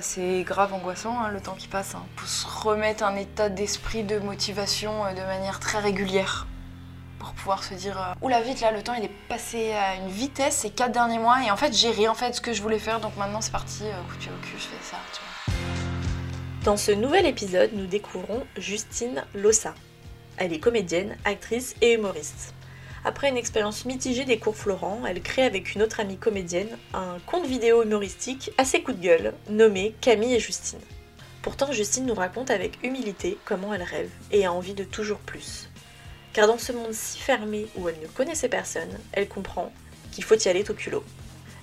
C'est grave angoissant hein, le temps qui passe. Hein. Pour se remettre un état d'esprit, de motivation euh, de manière très régulière. Pour pouvoir se dire euh, Oula, vite là, le temps il est passé à une vitesse ces quatre derniers mois et en fait j'ai ri en fait ce que je voulais faire donc maintenant c'est parti, euh, coup de au cul, je fais ça. Tu vois. Dans ce nouvel épisode, nous découvrons Justine Lossa. Elle est comédienne, actrice et humoriste. Après une expérience mitigée des cours Florent, elle crée avec une autre amie comédienne un compte vidéo humoristique assez coup de gueule, nommé Camille et Justine. Pourtant, Justine nous raconte avec humilité comment elle rêve et a envie de toujours plus. Car dans ce monde si fermé où elle ne connaissait personne, elle comprend qu'il faut y aller au culot.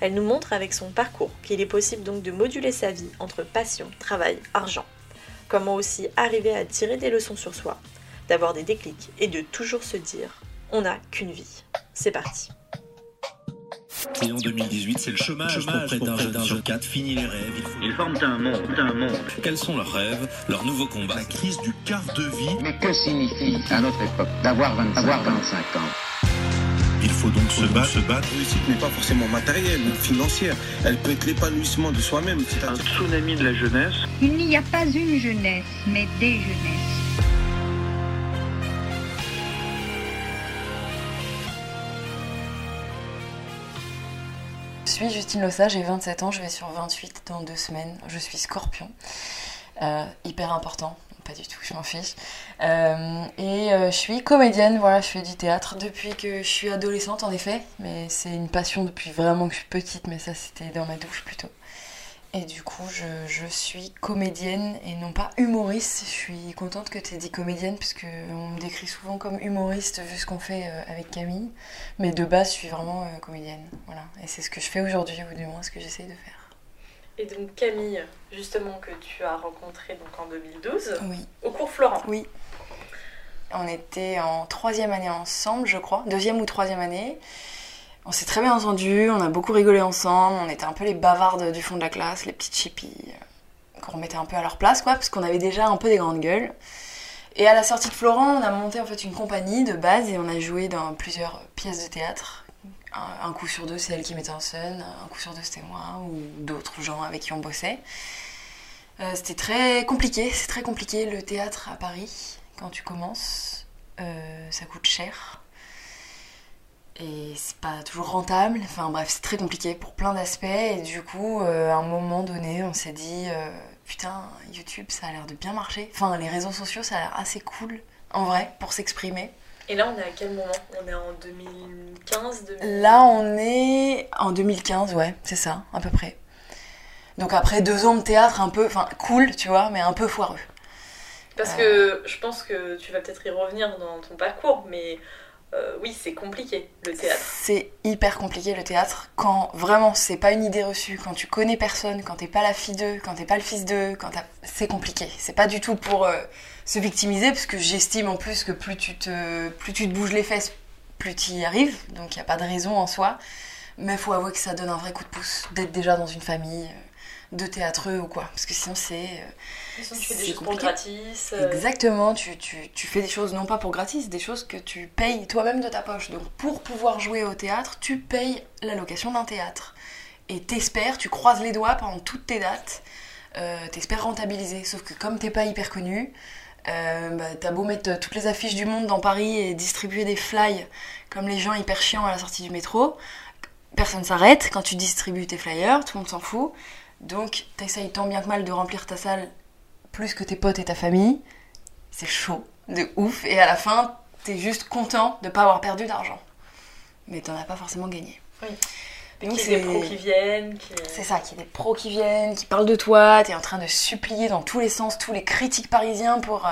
Elle nous montre avec son parcours qu'il est possible donc de moduler sa vie entre passion, travail, argent. Comment aussi arriver à tirer des leçons sur soi, d'avoir des déclics et de toujours se dire on n'a qu'une vie. C'est parti. Et en 2018, c'est le chômage, chômage pour près d'un jeune sur quatre. Fini les rêves. Il faut... Ils forment un monde, un monde. Quels sont leurs rêves, leurs nouveaux combats La crise du quart de vie. Mais que signifie, à notre époque, d'avoir 25, avoir 25 ans il faut donc se battre. se battre. La réussite n'est pas forcément matérielle ou financière. Elle peut être l'épanouissement de soi-même. C'est un tsunami de la jeunesse. Il n'y a pas une jeunesse, mais des jeunesses. Suis Justine Lossa, j'ai 27 ans, je vais sur 28 dans deux semaines. Je suis scorpion. Euh, hyper important, pas du tout, je m'en fiche. Euh, et euh, je suis comédienne, voilà, je fais du théâtre depuis que je suis adolescente en effet, mais c'est une passion depuis vraiment que je suis petite, mais ça c'était dans ma douche plutôt. Et du coup, je, je, suis comédienne et non pas humoriste. Je suis contente que tu aies dit comédienne, puisque on me décrit souvent comme humoriste, vu ce qu'on fait euh, avec Camille. Mais de base, je suis vraiment euh, comédienne. Voilà. Et c'est ce que je fais aujourd'hui, ou du moins ce que j'essaie de faire. Et donc Camille, justement, que tu as rencontrée donc, en 2012, oui. au cours Florent. Oui. On était en troisième année ensemble, je crois, deuxième ou troisième année. On s'est très bien entendu, on a beaucoup rigolé ensemble, on était un peu les bavardes du fond de la classe, les petites chippies euh, qu'on remettait un peu à leur place, quoi, parce qu'on avait déjà un peu des grandes gueules. Et à la sortie de Florent, on a monté en fait une compagnie de base et on a joué dans plusieurs pièces de théâtre. Un, coup sur deux, c'est elle qui mettait en scène, un coup sur deux, c'était moi ou d'autres gens avec qui on bossait. Euh, c'était très compliqué, c'est très compliqué le théâtre à Paris quand tu commences. Euh, ça coûte cher et c'est pas toujours rentable. Enfin bref, c'est très compliqué pour plein d'aspects. Et du coup, euh, à un moment donné, on s'est dit euh, putain, YouTube, ça a l'air de bien marcher. Enfin, les réseaux sociaux, ça a l'air assez cool en vrai pour s'exprimer. Et là, on est à quel moment? On est en 2015 Là, on est en 2015, ouais, c'est ça, à peu près. Donc après deux ans de théâtre, un peu, enfin cool, tu vois, mais un peu foireux. Parce que je pense que tu vas peut-être y revenir dans ton parcours, mais euh, oui, c'est compliqué le théâtre. C'est hyper compliqué le théâtre quand vraiment c'est pas une idée reçue, quand tu connais personne, quand t'es pas la fille d'eux, quand t'es pas le fils d'eux, quand c'est compliqué. C'est pas du tout pour euh, se victimiser parce que j'estime en plus que plus tu te plus tu te bouges les fesses, plus tu y arrives. Donc il y a pas de raison en soi, mais faut avouer que ça donne un vrai coup de pouce d'être déjà dans une famille euh, de théâtreux ou quoi. Parce que sinon, c'est. Tu fais des choses pour gratis. Euh... Exactement, tu, tu, tu, fais des choses non pas pour gratis, des choses que tu payes toi-même de ta poche. Donc, pour pouvoir jouer au théâtre, tu payes la location d'un théâtre. Et t'espères, tu croises les doigts pendant toutes tes dates, euh, t'espères rentabiliser. Sauf que comme t'es pas hyper connu, euh, bah, t'as beau mettre toutes les affiches du monde dans Paris et distribuer des flyers comme les gens hyper chiants à la sortie du métro, personne s'arrête. Quand tu distribues tes flyers, tout le monde s'en fout. Donc, t'essayes tant bien que mal de remplir ta salle plus que tes potes et ta famille. C'est chaud, de ouf. Et à la fin, t'es juste content de pas avoir perdu d'argent. Mais t'en as pas forcément gagné. Oui. Donc, ait des pros qui viennent. Qui... C'est ça, qu'il y ait des pros qui viennent, qui parlent de toi. T'es en train de supplier dans tous les sens tous les critiques parisiens pour euh,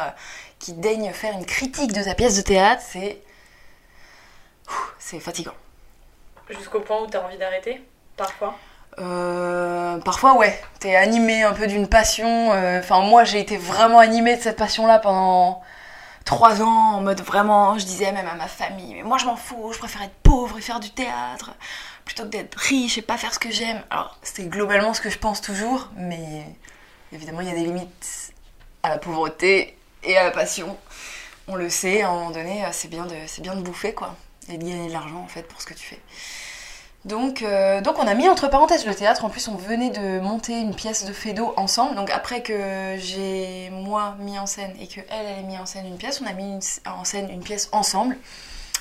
qui daignent faire une critique de ta pièce de théâtre. C'est. C'est fatigant. Jusqu'au point où t'as envie d'arrêter, parfois? Euh, parfois, ouais, t'es animé un peu d'une passion. Enfin, moi, j'ai été vraiment animée de cette passion-là pendant trois ans, en mode vraiment, je disais même à ma famille, mais moi, je m'en fous, je préfère être pauvre et faire du théâtre plutôt que d'être riche et pas faire ce que j'aime. Alors, c'est globalement ce que je pense toujours, mais évidemment, il y a des limites à la pauvreté et à la passion. On le sait, à un moment donné, c'est bien de, c'est bien de bouffer, quoi, et de gagner de l'argent, en fait, pour ce que tu fais. Donc, euh, donc on a mis entre parenthèses le théâtre. En plus, on venait de monter une pièce de Fédo ensemble. Donc après que j'ai moi mis en scène et que elle, a mis en scène une pièce, on a mis en scène une pièce ensemble,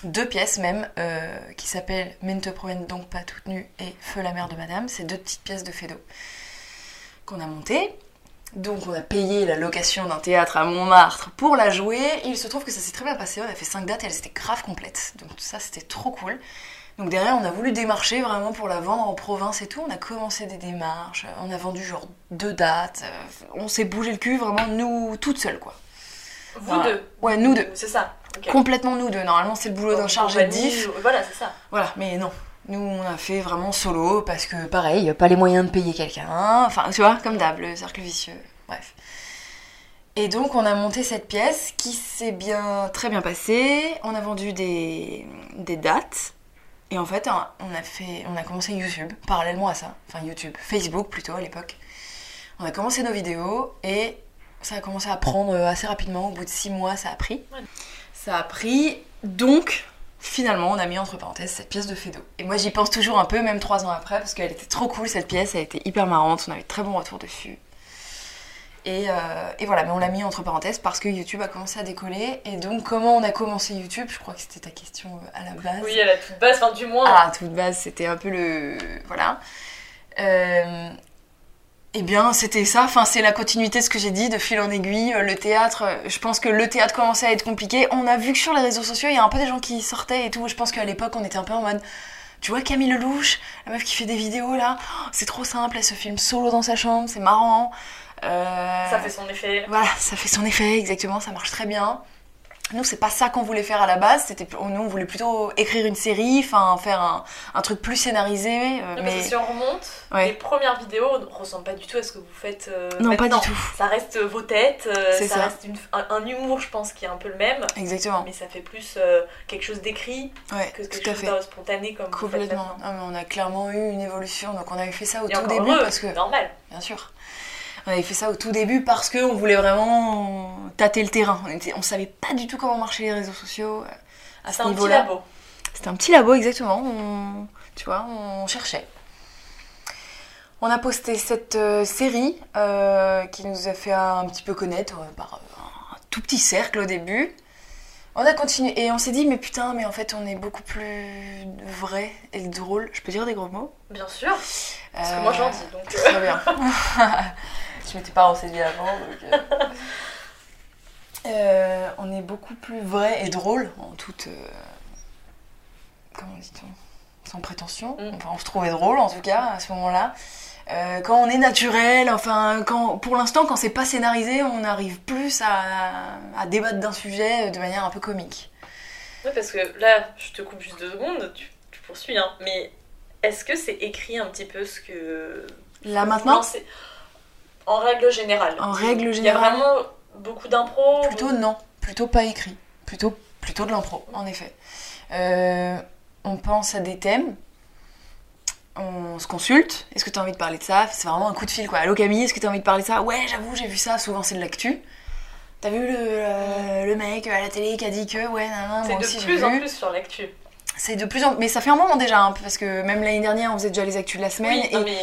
deux pièces même, euh, qui s'appellent Mais ne te promène donc pas toute nue et Feu la mère de Madame. C'est deux petites pièces de Fédo qu'on a montées. Donc on a payé la location d'un théâtre à Montmartre pour la jouer. Il se trouve que ça s'est très bien passé. On a fait cinq dates et elles étaient grave complètes. Donc ça c'était trop cool. Donc derrière on a voulu démarcher vraiment pour la vendre en province et tout. On a commencé des démarches. On a vendu genre deux dates. Euh, On s'est bougé le cul vraiment nous toutes seules quoi. Vous Voilà. deux Ouais nous deux. C'est ça. Complètement nous deux. Normalement c'est le boulot d'un chargé de diff. Voilà, c'est ça. Voilà, mais non. Nous, on a fait vraiment solo parce que, pareil, pas les moyens de payer quelqu'un. Enfin, tu vois, comme d'hab, le cercle vicieux. Bref. Et donc, on a monté cette pièce qui s'est bien, très bien passée. On a vendu des, des dates. Et en fait, on a, fait, on a commencé YouTube, parallèlement à ça. Enfin, YouTube, Facebook plutôt à l'époque. On a commencé nos vidéos et ça a commencé à prendre assez rapidement. Au bout de six mois, ça a pris. Ça a pris. Donc, finalement, on a mis entre parenthèses cette pièce de Fedo. Et moi, j'y pense toujours un peu, même trois ans après, parce qu'elle était trop cool cette pièce, elle était hyper marrante, on avait très bons retours dessus. Et, euh, et voilà, mais on l'a mis entre parenthèses parce que YouTube a commencé à décoller. Et donc, comment on a commencé YouTube? Je crois que c'était ta question euh, à la base. Oui, à la toute base, enfin du moins. Ah, toute base, c'était un peu le. Voilà. Euh, Eh bien, c'était ça. Enfin, c'est la continuité de ce que j'ai dit, de fil en aiguille. Euh, Le théâtre, je pense que le théâtre commençait à être compliqué. On a vu que sur les réseaux sociaux, il y a un peu des gens qui sortaient et tout. Je pense qu'à l'époque, on était un peu en mode. Tu vois Camille Lelouch, la meuf qui fait des vidéos là, Oh, c'est trop simple, elle se filme solo dans sa chambre, c'est marrant. Euh, Ça fait son effet. voilà, ça fait son effet, exactement, ça marche très bien. Nous, c'est pas ça qu'on voulait faire à la base. C'était, nous, on voulait plutôt écrire une série, enfin faire un, un truc plus scénarisé. euh, Non, mais si on remonte, Ouais. les premières vidéos ne ressemblent pas du tout à ce que vous faites euh, non, pas du tout. Ça reste vos têtes, euh, C'est ça, ça. reste une- un, un humour, je pense, qui est un peu le même, Exactement. mais ça fait plus quelque chose d'écrit Ouais, que quelque chose d'un spontané comme vous faites Complètement. Non, mais on a clairement eu une évolution. Donc, on avait fait ça au Et tout début heureux, parce que, normal. bien sûr, on avait fait ça au tout début parce que on voulait vraiment tâter le terrain. On, était, on savait pas du tout comment marchaient les réseaux sociaux euh, à ce un petit niveau-là. labo. C'était un petit labo, exactement. On- tu vois, on cherchait. On a posté cette euh, série euh, qui nous a fait un petit peu connaître euh, par un tout petit cercle au début. On a continué et on s'est dit, mais putain, mais en fait, on est beaucoup plus vrai et drôle. Je peux dire des gros mots? Bien sûr, parce que Euh, moi j'en dis, donc... Très bien. je m'étais pas renseignée avant. donc, euh. Euh, on est beaucoup plus vrai et drôle en toute. euh, Comment dit-on Sans prétention. Mm. Enfin, on se trouvait drôle en tout cas à ce moment-là. Euh, quand on est naturel, enfin, quand, pour l'instant, quand c'est pas scénarisé, on arrive plus à, à débattre d'un sujet de manière un peu comique. Ouais, parce que là, je te coupe juste deux secondes, tu, tu poursuis, hein, mais est-ce que c'est écrit un petit peu ce que... Là maintenant, lancez En règle générale. En règle Il y a générale. vraiment beaucoup d'impro Plutôt non, plutôt pas écrit. Plutôt, plutôt de l'impro, en effet. Euh, on pense à des thèmes, on se consulte. Est-ce que tu as envie de parler de ça? C'est vraiment un coup de fil quoi. Allô Camille, est-ce que tu as envie de parler de ça? Ouais, j'avoue, j'ai vu ça. Souvent c'est de l'actu. T'as vu le, le mec à la télé qui a dit que ouais, nan, nan, C'est de aussi plus en vu. plus sur l'actu. C'est de plus en mais ça fait un moment déjà, hein, parce que même l'année dernière on faisait déjà les actus de la semaine Oui, et non, mais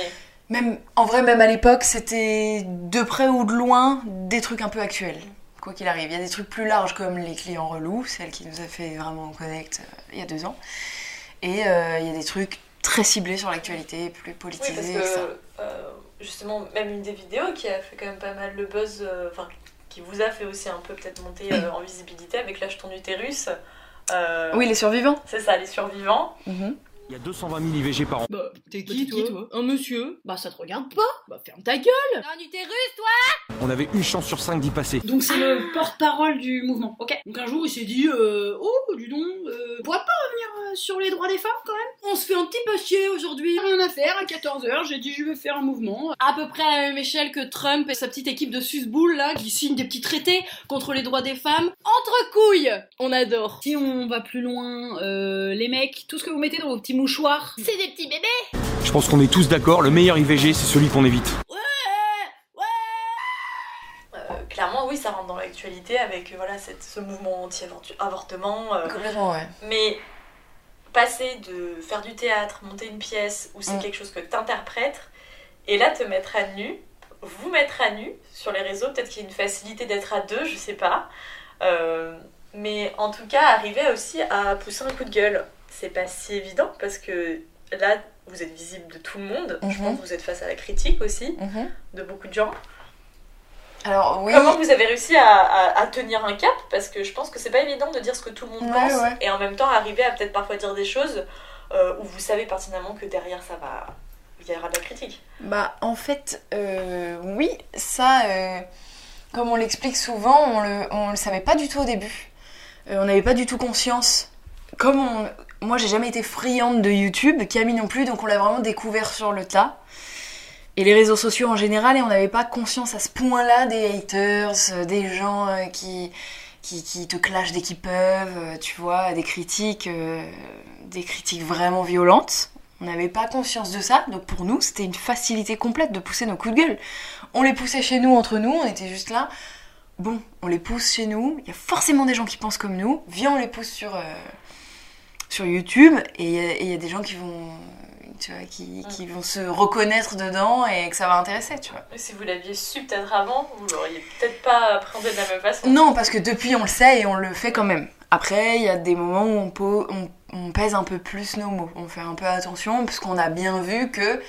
même en vrai même à l'époque c'était de près ou de loin des trucs un peu actuels quoi qu'il arrive il y a des trucs plus larges comme les clients relous celle qui nous a fait vraiment connect euh, il y a deux ans et euh, il y a des trucs très ciblés sur l'actualité plus oui, politisés parce que euh, justement, même une des vidéos qui a fait quand même pas mal le buzz, enfin, qui vous a fait aussi un peu peut-être monter en visibilité avec Lâche ton utérus. oui les survivants C'est ça, les survivants. Mhm. Il y a 220 000 IVG par an. Bah, t'es qui, qui, toi toi Un monsieur Bah, ça te regarde pas Bah, ferme ta gueule T'as un utérus, toi On avait une chance sur 5 d'y passer. Donc, c'est le porte-parole du mouvement, ok Donc, un jour, il s'est dit euh, Oh, dis donc, euh, pourrait pas revenir euh, sur les droits des femmes quand même On se fait un petit peu chier aujourd'hui, rien à faire, à 14h, j'ai dit Je vais faire un mouvement. À peu près à la même échelle que Trump et sa petite équipe de susboules là, qui signent des petits traités contre les droits des femmes. Entre couilles On adore Si on va plus loin, euh, les mecs, tout ce que vous mettez dans vos petits mouchoirs, C'est des petits bébés Je pense qu'on est tous d'accord, le meilleur IVG, c'est celui qu'on évite. Euh, clairement, oui, ça rentre dans l'actualité avec euh, voilà, cette, ce mouvement anti-avortement. euh, complètement ouais mais passer de faire du théâtre, monter une pièce, où c'est Mm. quelque chose que t'interprètes, et là te mettre à nu, vous mettre à nu sur les réseaux, peut-être qu'il y a une facilité d'être à deux, je sais pas. Euh, mais en tout cas, arriver aussi à pousser un coup de gueule, c'est pas si évident parce que là, vous êtes visible de tout le monde. Je Mhm. pense que vous êtes face à la critique aussi Mhm. de beaucoup de gens. Alors oui. Comment vous avez réussi à, à- à tenir un cap? Parce que je pense que c'est pas évident de dire ce que tout le monde Ouais, pense ouais. et en même temps arriver à peut-être parfois dire des choses euh, où vous savez pertinemment que derrière ça va. Il y aura de la critique. Bah en fait, euh, oui, ça, euh, comme on l'explique souvent, on le, on le savait pas du tout au début. On n'avait pas du tout conscience. Comme on, moi j'ai jamais été friande de YouTube, Camille non plus, donc on l'a vraiment découvert sur le tas. Et les réseaux sociaux en général, et on n'avait pas conscience à ce point-là des haters, euh, des gens euh, qui, qui, te clashent dès qu'ils peuvent, euh, tu vois, des critiques, des critiques vraiment violentes. On n'avait pas conscience de ça, donc pour nous, c'était une facilité complète de pousser nos coups de gueule. On les poussait chez nous, entre nous, on était juste là. Bon, on les pousse chez nous, il y a forcément des gens qui pensent comme nous. Viens, on les pousse sur, sur YouTube, et il y a- y, des gens qui vont, tu vois, qui, qui vont se reconnaître dedans et que ça va intéresser, tu vois. Et si vous l'aviez su peut-être avant, vous l'auriez peut-être pas appréhendé de la même façon. Non, parce que depuis, on le sait et on le fait quand même. Après, il y a des moments où on, on, on pèse un peu plus nos mots. On fait un peu attention, parce qu'on a bien vu que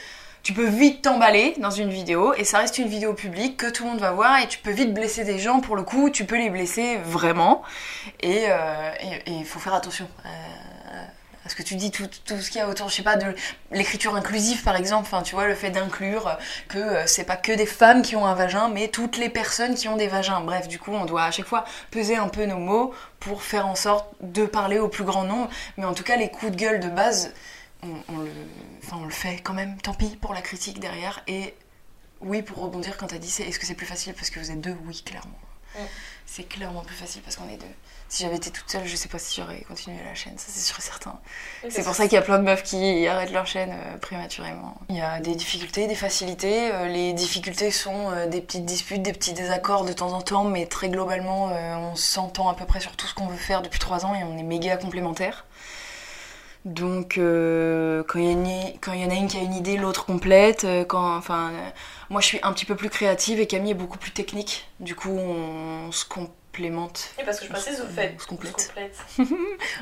tu peux vite t'emballer dans une vidéo, et ça reste une vidéo publique que tout le monde va voir, et tu peux vite blesser des gens, pour le coup, tu peux les blesser vraiment. Et euh, il faut faire attention. euh, à ce que tu dis, tout, tout ce qu'il y a autour, je sais pas, de l'écriture inclusive par exemple, enfin tu vois, le fait d'inclure que euh, c'est pas que des femmes qui ont un vagin, mais toutes les personnes qui ont des vagins. Bref, du coup, on doit à chaque fois peser un peu nos mots pour faire en sorte de parler au plus grand nombre. Mais en tout cas, les coups de gueule de base, on, on le, enfin, on le fait quand même, tant pis pour la critique derrière. Et oui, pour rebondir quand t'as dit, c'est- est-ce que c'est plus facile parce que vous êtes deux? Oui, clairement. Mm. C'est clairement plus facile parce qu'on est deux. Si j'avais été toute seule, je sais pas si j'aurais continué la chaîne, ça c'est sûr et certain. C'est pour ça qu'il y a plein de meufs qui arrêtent leur chaîne euh, prématurément. Il y a des difficultés, des facilités. Euh, les difficultés sont euh, des petites disputes, des petits désaccords de temps en temps, mais très globalement, on s'entend à peu près sur tout ce qu'on veut faire depuis trois ans et on est méga complémentaires. Donc, euh, quand il y, y en a une qui a une idée, l'autre complète. quand, enfin, euh, moi, je suis un petit peu plus créative et Camille est beaucoup plus technique. Du coup, on, se complémente. Et parce que je précise, vous faites. On se complète.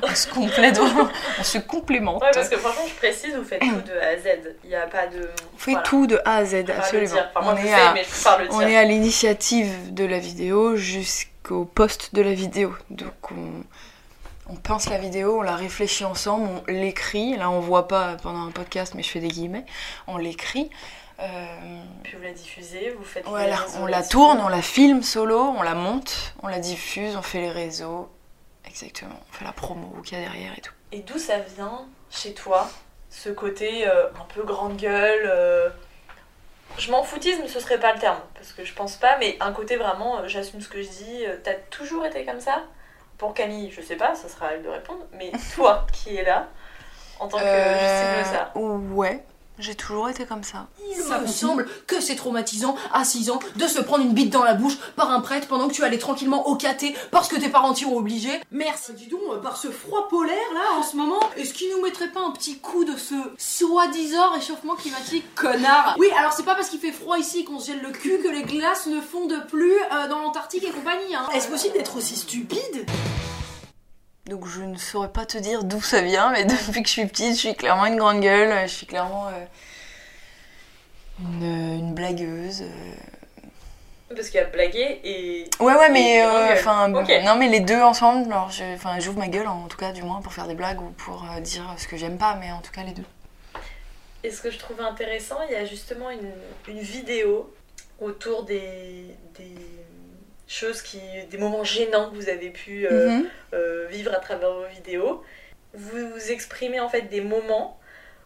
On se complète. On se complémente. Ouais, parce que franchement, je précise, vous faites tout de A à Z. Il n'y a pas de. On fait voilà. tout de A à Z, absolument. Enfin, on, est sais, à, on est l'initiative de la vidéo jusqu'au post de la vidéo. Donc on, on pense la vidéo, on la réfléchit ensemble, on l'écrit. Là on voit pas pendant un podcast, mais je fais des guillemets. On l'écrit. Euh, Puis vous la diffusez, vous faites. voilà, on la tourne, on la filme solo, on la monte, on la diffuse, on fait les réseaux. Exactement, on fait la promo qu'il y a derrière et tout. Et d'où ça vient chez toi, ce côté euh, un peu grande gueule euh, Je m'en foutisme, ce serait pas le terme, parce que je pense pas, mais un côté vraiment, euh, j'assume ce que je dis. T'as toujours été comme ça? Pour Camille, je sais pas, ça sera à elle de répondre, mais toi qui es là, en tant que ça. Ouais, j'ai toujours été comme ça. Il me semble que c'est traumatisant à 6 ans de se prendre une bite dans la bouche par un prêtre pendant que tu allais tranquillement au caté parce que tes parents t'y ont obligé. Merci. Dis donc, euh, par ce froid polaire là en ce moment, est-ce qu'il nous mettrait pas un petit coup de ce soi-disant réchauffement climatique, connard? Oui, alors c'est pas parce qu'il fait froid ici qu'on se gèle le cul que les glaces ne fondent plus euh, dans l'Antarctique et compagnie. Hein. Est-ce possible d'être aussi stupide? Donc je ne saurais pas te dire d'où ça vient, mais depuis que je suis petite, je suis clairement une grande gueule, je suis clairement euh, une, une blagueuse. euh. Parce qu'il y a blagué et. Ouais ouais mais euh, enfin Ok. non mais les deux ensemble, alors j'ouvre ma gueule en tout cas du moins pour faire des blagues ou pour euh, dire ce que j'aime pas, mais en tout cas les deux. Et ce que je trouve intéressant, il y a justement une, une vidéo autour des, des choses qui. des moments gênants que vous avez pu euh, Mhm. euh, vivre à travers vos vidéos. Vous, vous exprimez en fait des moments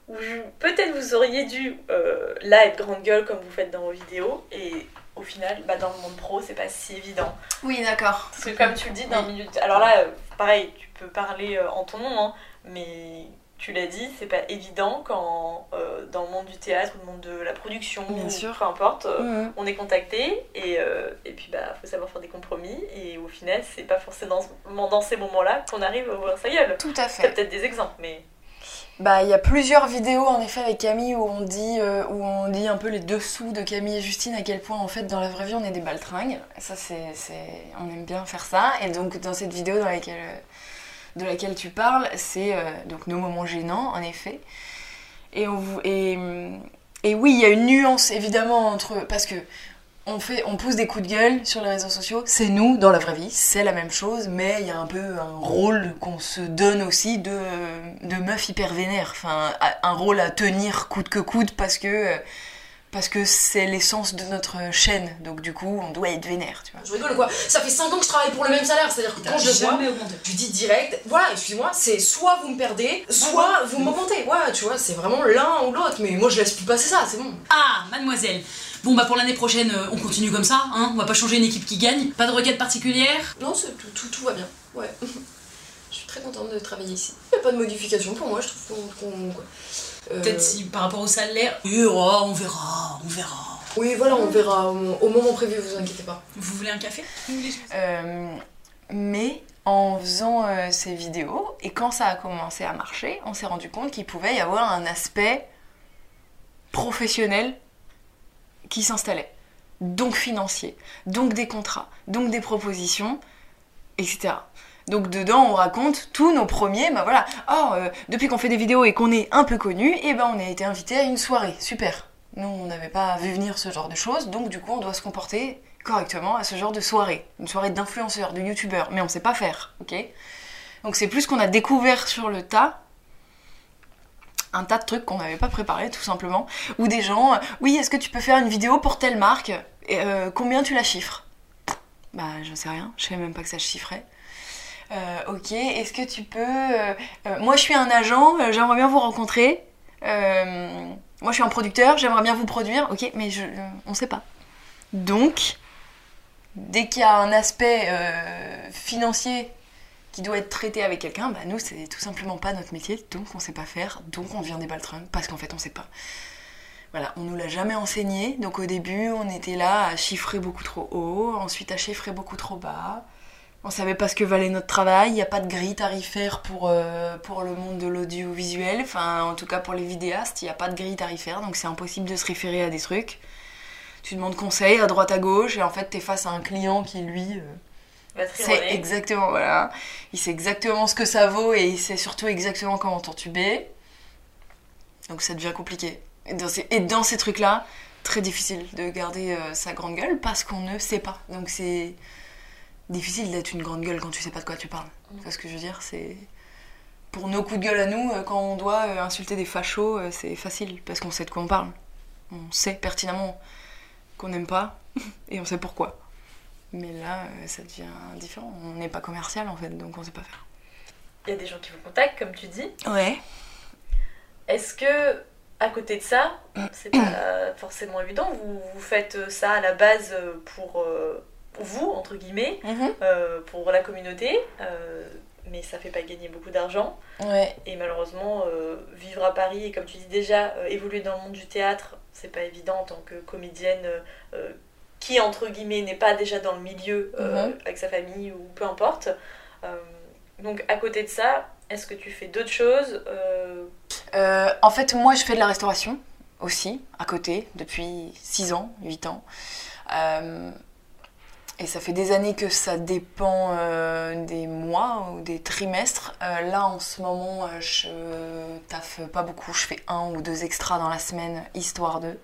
où peut-être vous auriez dû euh, là être grande gueule comme vous faites dans vos vidéos et au final bah, dans le monde pro c'est pas si évident. Oui d'accord. Parce que comme tu le dis d'un minute. Alors là, pareil, tu peux parler en ton nom, hein, mais tu l'as dit, c'est pas évident quand euh, dans le monde du théâtre ou le monde de la production, Bien ou sûr. peu importe, euh, on est contacté et, euh, et puis bah faut savoir faire des compromis et au final c'est pas forcément dans ces moments-là qu'on arrive à ouvrir sa gueule. Tout à T'as fait. peut-être des exemples, mais Bah, il y a plusieurs vidéos en effet avec Camille où on dit où on dit un peu les dessous de Camille et Justine à quel point en fait dans la vraie vie on est des baltringues. Ça c'est c'est on aime bien faire ça et donc dans cette vidéo dans laquelle de laquelle tu parles, c'est euh, donc nos moments gênants en effet. Et oui, il y a une nuance évidemment entre parce que on, fait, on pousse des coups de gueule sur les réseaux sociaux, c'est nous dans la vraie vie, c'est la même chose, mais il y a un peu un rôle qu'on se donne aussi de, meuf hyper vénère, enfin un rôle à tenir coûte que coûte parce que parce que c'est l'essence de notre chaîne, donc du coup on doit être vénère, tu vois. Je rigole quoi, ça fait 5 ans que je travaille pour le même salaire, c'est-à-dire que quand je le vois, je dis direct, voilà, excusez-moi, c'est soit vous me perdez, soit vous m'augmentez, ouais, tu vois, c'est vraiment l'un ou l'autre, mais moi je laisse plus passer ça, c'est bon. Ah, mademoiselle. Bon bah pour l'année prochaine, euh, on continue comme ça, hein, on va pas changer une équipe qui gagne, pas de requête particulière Non, tout, tout, tout va bien, ouais. je suis très contente de travailler ici. Y a pas de modification pour moi, je trouve qu'on... Peut-être si par rapport au salaire, oui, oh, on verra, on verra. Oui, voilà, on verra au au moment prévu, vous inquiétez pas. Vous voulez un café Euh, mais en faisant euh, ces vidéos, et quand ça a commencé à marcher, on s'est rendu compte qu'il pouvait y avoir un aspect professionnel qui s'installait. Donc financier, donc des contrats, donc des propositions, etc. Donc dedans, on raconte tous nos premiers, bah voilà, oh, depuis qu'on fait des vidéos et qu'on est un peu connu, et ben on a été invité à une soirée, super. Nous, on n'avait pas vu venir ce genre de choses, donc du coup, on doit se comporter correctement à ce genre de soirée. Une soirée d'influenceurs, de youtubeurs, mais on sait pas faire, ok? Donc c'est plus qu'on a découvert sur le tas un tas de trucs qu'on n'avait pas préparés, tout simplement. Ou des gens, euh, oui, est-ce que tu peux faire une vidéo pour telle marque? Euh, Combien tu la chiffres? Bah, je sais rien, je savais même pas que ça chiffrait. Euh, ok, est-ce que tu peux. euh, euh, moi, je suis un agent, j'aimerais bien vous rencontrer. Moi, je suis un producteur, j'aimerais bien vous produire. Ok, mais on sait pas. Donc, dès qu'il y a un aspect financier qui doit être traité avec quelqu'un, bah nous, c'est tout simplement pas notre métier, donc on sait pas faire, donc on devient des baltringues, parce qu'en fait, on sait pas. Voilà, on nous l'a jamais enseigné, donc au début, on était là à chiffrer beaucoup trop haut, ensuite à chiffrer beaucoup trop bas. On savait pas ce que valait notre travail, il n'y a pas de grille tarifaire pour, euh, pour le monde de l'audiovisuel, enfin en tout cas pour les vidéastes, il n'y a pas de grille tarifaire, donc c'est impossible de se référer à des trucs. Tu demandes conseil à droite à gauche et en fait t'es face à un client qui lui euh, sait rigoler. exactement voilà, il sait exactement ce que ça vaut et il sait surtout exactement comment t'entuber. Donc ça devient compliqué. Et dans ces, et dans ces trucs-là, très difficile de garder euh, sa grande gueule parce qu'on ne sait pas. Donc c'est difficile d'être une grande gueule quand tu sais pas de quoi tu parles. Tu vois ce que je veux dire C'est pour nos coups de gueule à nous, euh, quand on doit euh, insulter des fachos, euh, c'est facile parce qu'on sait de quoi on parle. On sait pertinemment qu'on n'aime pas et on sait pourquoi. Mais là, ça devient différent. On n'est pas commercial en fait, donc on sait pas faire. Il y a des gens qui vous contactent, comme tu dis. Ouais. Est-ce que, à côté de ça, c'est pas forcément évident, vous, vous faites ça à la base pour euh, vous, entre guillemets, Mhm. euh, pour la communauté, euh, mais ça fait pas gagner beaucoup d'argent. Ouais. Et malheureusement, euh, vivre à Paris et comme tu dis déjà, évoluer dans le monde du théâtre, c'est pas évident en tant que comédienne qui, entre guillemets, n'est pas déjà dans le milieu Mhm. avec sa famille ou peu importe. Donc à côté de ça, est-ce que tu fais d'autres choses en fait, moi, je fais de la restauration aussi, à côté, depuis 6 ans, 8 ans. Et ça fait des années que ça dépend euh, des mois ou des trimestres. Euh, là, en ce moment, euh, je taffe pas beaucoup. Je fais un ou deux extras dans la semaine, histoire de.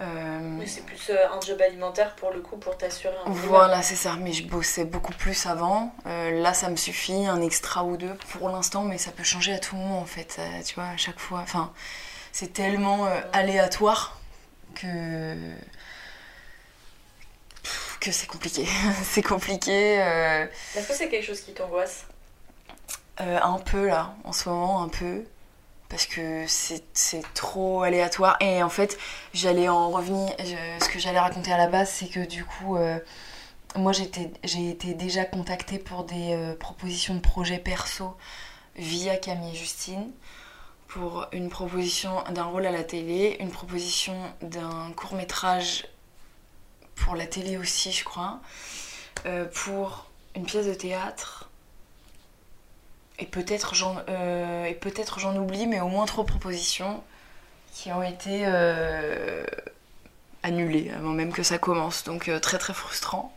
Euh, c'est plus un job alimentaire pour le coup pour t'assurer un minimum. Voilà, c'est ça. Mais je bossais beaucoup plus avant. Là, ça me suffit, un extra ou deux pour l'instant, mais ça peut changer à tout moment en fait. Tu vois, à chaque fois. Enfin, c'est tellement aléatoire que que c'est compliqué. c'est compliqué. euh, Est-ce que c'est quelque chose qui t'angoisse? Euh, un peu là, en ce moment, un peu. Parce que c'est trop aléatoire. Et en fait, j'allais en revenir. je- ce que j'allais raconter à la base, c'est que du coup, euh, moi j'ai été déjà contactée pour des propositions de projets perso via Camille et Justine. Pour une proposition d'un rôle à la télé, une proposition d'un court métrage pour la télé aussi, je crois. euh, pour une pièce de théâtre et peut-être j'en euh, et peut-être j'en oublie, mais au moins trois propositions qui ont été euh, annulées avant même que ça commence. Donc très très frustrant.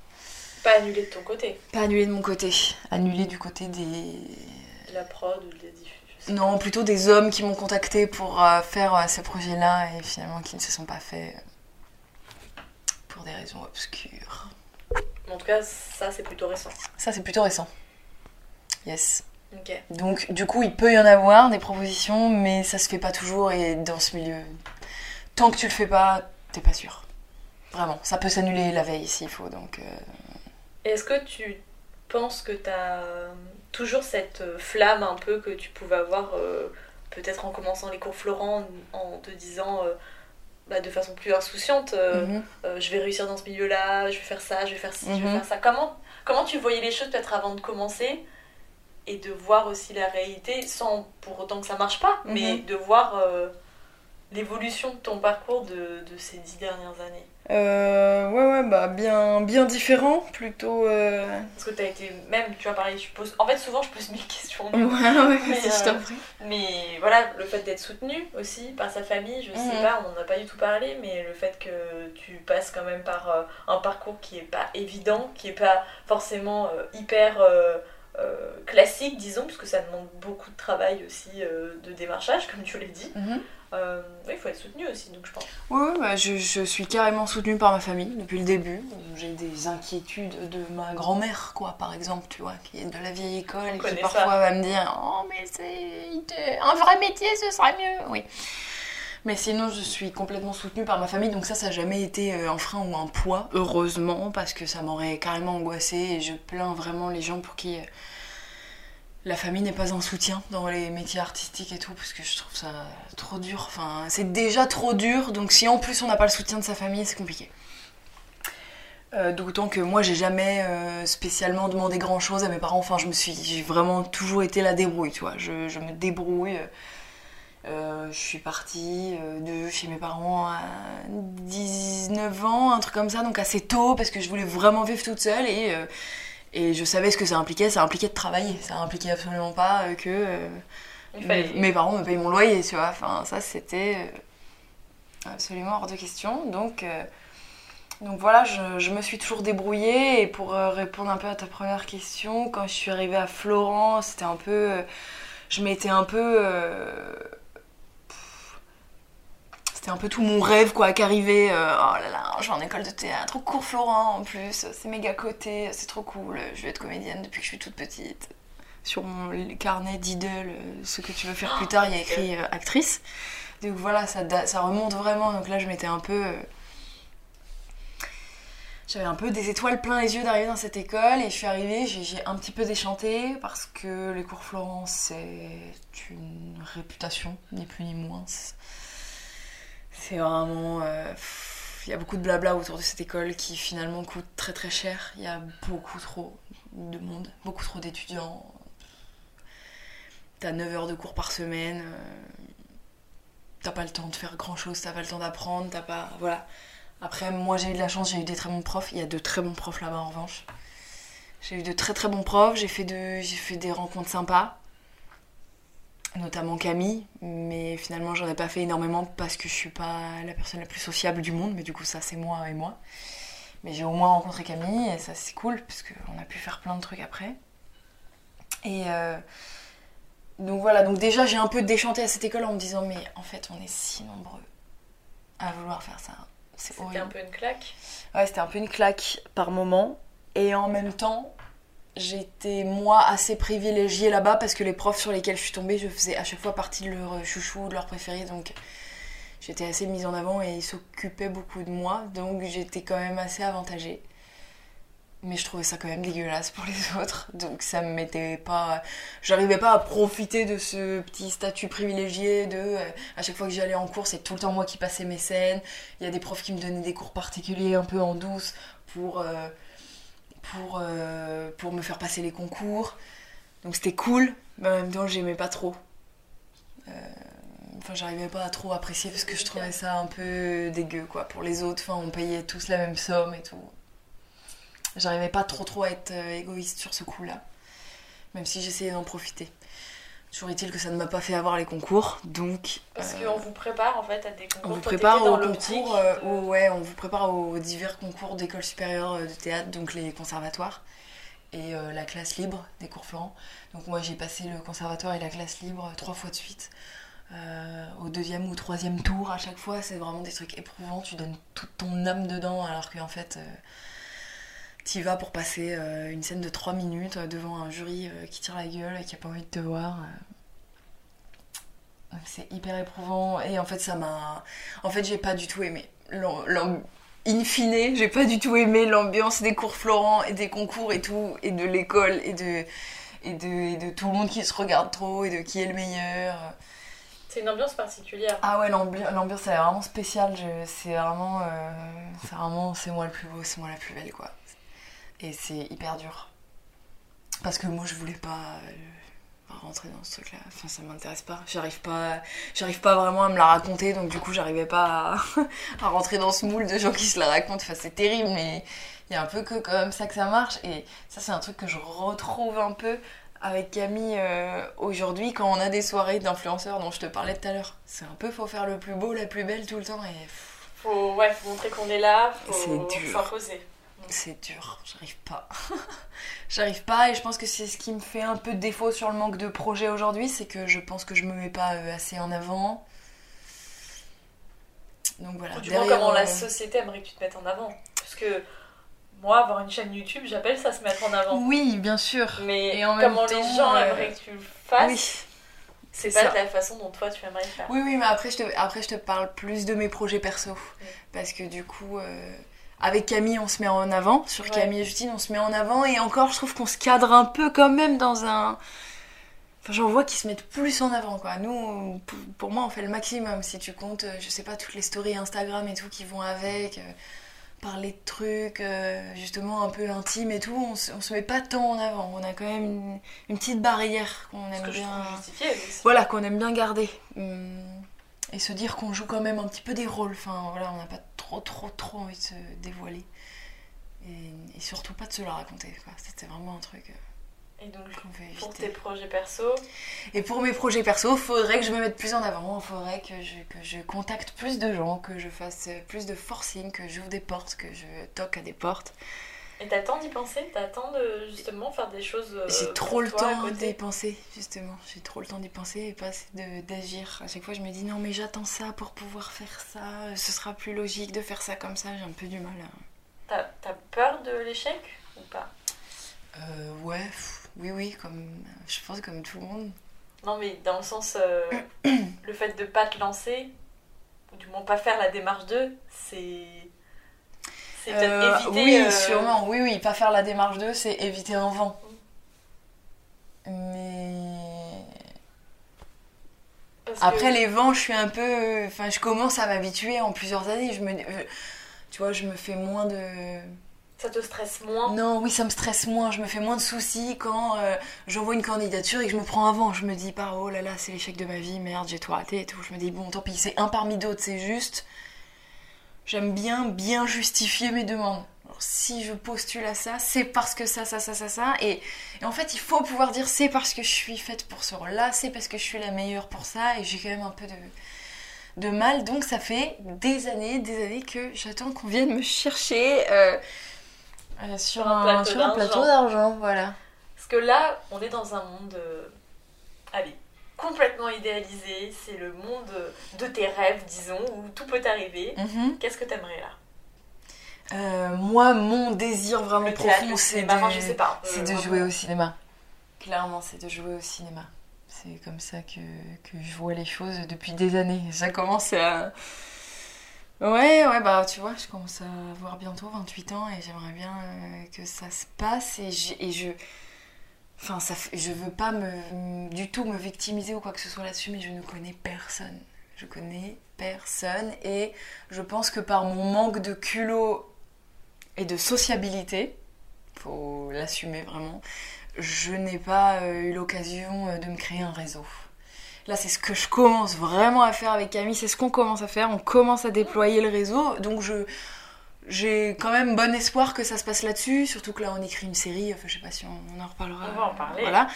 Pas annulé de ton côté. Pas annulé de mon côté, annulé du côté des De la prod ou des diffusions. non plutôt des hommes qui m'ont contacté pour faire ces projets-là et finalement qui ne se sont pas faits pour des raisons obscures. En tout cas, ça c'est plutôt récent. Ça c'est plutôt récent. Yes. Donc du coup, il peut y en avoir des propositions, mais ça se fait pas toujours et dans ce milieu, tant que tu le fais pas, t'es pas sûr. Vraiment, ça peut s'annuler la veille s'il faut. Donc euh, Est-ce que tu penses que tu as toujours cette flamme un peu que tu pouvais avoir euh, peut-être en commençant les cours Florent en te disant euh, bah, de façon plus insouciante euh, mhm. euh, je vais réussir dans ce milieu-là, je vais faire ça, je vais faire ci, je vais Mhm. faire ça. Comment, comment tu voyais les choses peut-être avant de commencer et de voir aussi la réalité sans pour autant que ça marche pas, mais Mhm. de voir euh, l'évolution de ton parcours de, de ces dix dernières années? Euh, ouais, ouais, bah bien, bien différent, plutôt. euh, Parce que tu as été même, tu vois, pareil, je pose... En fait, souvent, je pose mille questions. Ouais, ouais, Mais, si je t'en euh, prie. Mais voilà, le fait d'être soutenu aussi par sa famille, je sais Mhm. pas, on n'en a pas du tout parlé, mais le fait que tu passes quand même par euh, un parcours qui est pas évident, qui est pas forcément hyper classique, disons, parce que ça demande beaucoup de travail aussi de démarchage, comme tu l'as dit. Mhm. Euh, il faut être soutenu aussi, donc je pense. Ouais, bah, je, je suis carrément soutenue par ma famille depuis le début. J'ai des inquiétudes de ma grand-mère, quoi, par exemple, tu vois, qui est de la vieille école et qui parfois ça. va me dire Oh, mais c'est un vrai métier, ce serait mieux. Oui. Mais sinon, je suis complètement soutenue par ma famille, donc ça, ça n'a jamais été euh, un frein ou un poids, heureusement, parce que ça m'aurait carrément angoissée et je plains vraiment les gens pour qui euh, la famille n'est pas un soutien dans les métiers artistiques et tout, parce que je trouve ça trop dur. Enfin, c'est déjà trop dur, donc si en plus on n'a pas le soutien de sa famille, c'est compliqué. Euh, D'autant que moi, j'ai jamais euh, spécialement demandé grand chose à mes parents. Enfin, je me suis, vraiment toujours été la débrouille, tu vois. Je, me débrouille. Euh, je suis partie de chez mes parents à 19 ans, un truc comme ça, donc assez tôt, parce que je voulais vraiment vivre toute seule et, et je savais ce que ça impliquait. Ça impliquait de travailler. Ça impliquait absolument pas euh, que euh, mes, parents me payent mon loyer, tu vois. Enfin, ça, c'était euh, absolument hors de question. Donc, euh, donc voilà, je, je me suis toujours débrouillée. Et pour euh, répondre un peu à ta première question, quand je suis arrivée à Florence, c'était un peu. je m'étais un peu. C'était un peu tout mon rêve quoi qu'arriver. euh, oh là là, je vais en école de théâtre, cours Florent en plus, c'est méga coté, c'est trop cool, je vais être comédienne depuis que je suis toute petite. Sur mon carnet d'idole, euh, ce que tu veux faire plus tard, il y a écrit euh, actrice. Donc voilà, ça, remonte vraiment. Donc là, je m'étais un peu. J'avais un peu des étoiles plein les yeux d'arriver dans cette école et je suis arrivée, j'ai un petit peu déchanté parce que les cours Florence, c'est une réputation, ni plus ni moins. C'est vraiment. euh, Il y a beaucoup de blabla autour de cette école qui finalement coûte très très cher. Il y a beaucoup trop de monde, beaucoup trop d'étudiants. T'as 9 heures de cours par semaine. euh, T'as pas le temps de faire grand chose, t'as pas le temps d'apprendre, t'as pas. Voilà. Après, moi j'ai eu de la chance, j'ai eu des très bons profs. Il y a de très bons profs là-bas en revanche. J'ai eu de très très bons profs, j'ai fait des rencontres sympas, notamment Camille, mais finalement j'en ai pas fait énormément parce que je suis pas la personne la plus sociable du monde, mais du coup ça c'est moi et moi. Mais j'ai au moins rencontré Camille et ça c'est cool parce qu'on a pu faire plein de trucs après. Et euh, donc voilà, donc déjà j'ai un peu déchanté à cette école en me disant mais en fait on est si nombreux à vouloir faire ça. C'est C'était un peu une claque? Ouais, c'était un peu une claque par moment. Et en même temps, j'étais moi assez privilégiée là-bas parce que les profs sur lesquels je suis tombée, je faisais à chaque fois partie de leur chouchou, de leur préféré. Donc j'étais assez mise en avant et ils s'occupaient beaucoup de moi. Donc j'étais quand même assez avantagée. Mais je trouvais ça quand même dégueulasse pour les autres. Donc ça me mettait pas. J'arrivais pas à profiter de ce petit statut privilégié de. euh, à chaque fois que j'allais en cours, c'est tout le temps moi qui passais mes scènes. Il y a des profs qui me donnaient des cours particuliers un peu en douce pour, euh, pour, euh, pour me faire passer les concours. Donc c'était cool, mais en même temps j'aimais pas trop. Euh, Enfin, j'arrivais pas à trop apprécier parce que je trouvais ça un peu dégueu quoi. Pour les autres, enfin, on payait tous la même somme et tout. J'arrivais pas trop trop à être euh, égoïste sur ce coup-là. même si j'essayais d'en profiter. Toujours est-il que ça ne m'a pas fait avoir les concours, donc. Parce euh, qu'on vous prépare en fait à des concours. on vous prépare aux concours, euh, de- ouais, on vous prépare aux divers concours d'école supérieure euh, de théâtre, donc les conservatoires et euh, la classe libre des cours Florent. Donc moi j'ai passé le conservatoire et la classe libre euh, trois fois de suite. Euh, au deuxième ou troisième tour à chaque fois, c'est vraiment des trucs éprouvants. Tu donnes toute ton âme dedans, alors qu'en fait, euh, t'y vas pour passer euh, une scène de trois minutes euh, devant un jury euh, qui tire la gueule et qui a pas envie de te voir. C'est hyper éprouvant et en fait ça m'a... En fait j'ai pas du tout aimé. L'am- In fine, j'ai pas du tout aimé l'ambiance des cours Florent et des concours et tout, et de l'école et de, et, de, et de tout le monde qui se regarde trop et de qui est le meilleur. C'est une ambiance particulière. Ah ouais, l'ambi- l'ambiance elle est vraiment spéciale. C'est vraiment, euh, c'est vraiment, c'est moi le plus beau, c'est moi la plus belle quoi. Et c'est hyper dur. Parce que moi je voulais pas euh, rentrer dans ce truc là. Enfin ça m'intéresse pas. J'arrive pas, j'arrive pas vraiment à me la raconter. Donc du coup j'arrivais pas à, à rentrer dans ce moule de gens qui se la racontent. Enfin c'est terrible mais il y a un peu que comme ça que ça marche. Et ça c'est un truc que je retrouve un peu avec Camille euh, aujourd'hui quand on a des soirées d'influenceurs dont je te parlais tout à l'heure. C'est un peu faut faire le plus beau, la plus belle tout le temps et Faut, ouais, faut montrer qu'on est là, faut s'imposer. C'est dur, j'arrive pas. j'arrive pas et je pense que c'est ce qui me fait un peu de défaut sur le manque de projet aujourd'hui, c'est que je pense que je me mets pas euh, assez en avant. Donc voilà. Du moins derrière, comment la euh, société aimerait que tu te mettes en avant. Parce que moi, avoir une chaîne YouTube, j'appelle ça se mettre en avant. Oui, bien sûr. Mais Et en même comment les temps, gens euh, aimeraient que tu le fasses, Oui. c'est pas ça. de la façon dont toi tu aimerais le faire. Oui, oui, mais après je, te, après, je te parle plus de mes projets perso. Parce que du coup, euh, avec Camille, on se met en avant. Sur Ouais. Camille et Justine, on se met en avant. Et encore, je trouve qu'on se cadre un peu quand même dans un. Enfin, j'en vois qui se mettent plus en avant, quoi. Nous, pour, moi, on fait le maximum. Si tu comptes, euh, je sais pas, toutes les stories Instagram et tout qui vont avec, euh, parler de trucs, euh, justement, un peu intimes et tout, on se, on se met pas tant en avant. On a quand même une, une petite barrière qu'on aime que bien. justifié. Voilà, qu'on aime bien garder. Hum, Et se dire qu'on joue quand même un petit peu des rôles. Enfin, voilà, on n'a pas trop, trop, trop envie de se dévoiler. Et, et surtout pas de se la raconter. C'était vraiment un truc euh, Et donc, pour tes projets perso, Et pour mes projets perso, faudrait que je me mette plus en avant. Faudrait que je, que je contacte plus de gens, que je fasse plus de forcing, que j'ouvre des portes, que je toque à des portes. Et t'as temps d'y penser? T'as temps de justement faire des choses. euh, J'ai trop le temps d'y penser, justement. J'ai trop le temps d'y penser et pas assez d'agir. À chaque fois, je me dis non, mais j'attends ça pour pouvoir faire ça. Ce sera plus logique de faire ça comme ça. J'ai un peu du mal. à- T'as t'as peur de l'échec ou pas? Euh, ouais, oui, oui, comme je pense comme tout le monde. Non, mais dans le sens, euh, le fait de pas te lancer, ou du moins pas faire la démarche d'eux, c'est. C'est peut-être Euh, éviter. oui, euh, sûrement. Oui, oui, pas faire la démarche 2, c'est éviter un vent. Mais parce que- après les vents, je suis un peu, enfin, je commence à m'habituer en plusieurs années. Je me, je- tu vois, je me fais moins de Ça te stresse moins? Non, oui, ça me stresse moins. Je me fais moins de soucis quand euh, j'envoie une candidature et que je me prends avant. Je me dis pas, oh là là, c'est l'échec de ma vie, merde, j'ai tout raté et tout. Je me dis, bon, tant pis, c'est un parmi d'autres, c'est juste. J'aime bien, bien justifier mes demandes. Alors, si je postule à ça, c'est parce que ça, ça, ça, ça, ça. Et, et en fait, il faut pouvoir dire, c'est parce que je suis faite pour ce rôle-là, c'est parce que je suis la meilleure pour ça. Et j'ai quand même un peu de, de mal. Donc, ça fait des années, des années que j'attends qu'on vienne me chercher. euh, euh, sur, un plateau d'argent, voilà. Parce que là, on est dans un monde. euh, allez, complètement idéalisé. C'est le monde de tes rêves, disons, où tout peut arriver. Mhm. Qu'est-ce que t'aimerais là? Euh, moi, mon désir vraiment Le théâtre, profond, c'est cinéma, de, je sais pas, euh, c'est de jouer au cinéma. Clairement, c'est de jouer au cinéma. C'est comme ça que, que je vois les choses depuis des années. Ça commence à... Ouais, ouais, bah tu vois, je commence à avoir bientôt 28 ans et j'aimerais bien euh, que ça se passe et, j'ai- et je... Enfin, ça, je veux pas du tout me victimiser ou quoi que ce soit là-dessus, mais je ne connais personne. Je connais personne et je pense que par mon manque de culot et de sociabilité, faut l'assumer vraiment, je n'ai pas euh, eu l'occasion euh, de me créer un réseau. Là, c'est ce que je commence vraiment à faire avec Camille, c'est ce qu'on commence à faire, on commence à déployer le réseau, donc je, j'ai quand même bon espoir que ça se passe là-dessus, surtout que là on écrit une série, enfin je sais pas si on, on en reparlera. On va en parler. Voilà.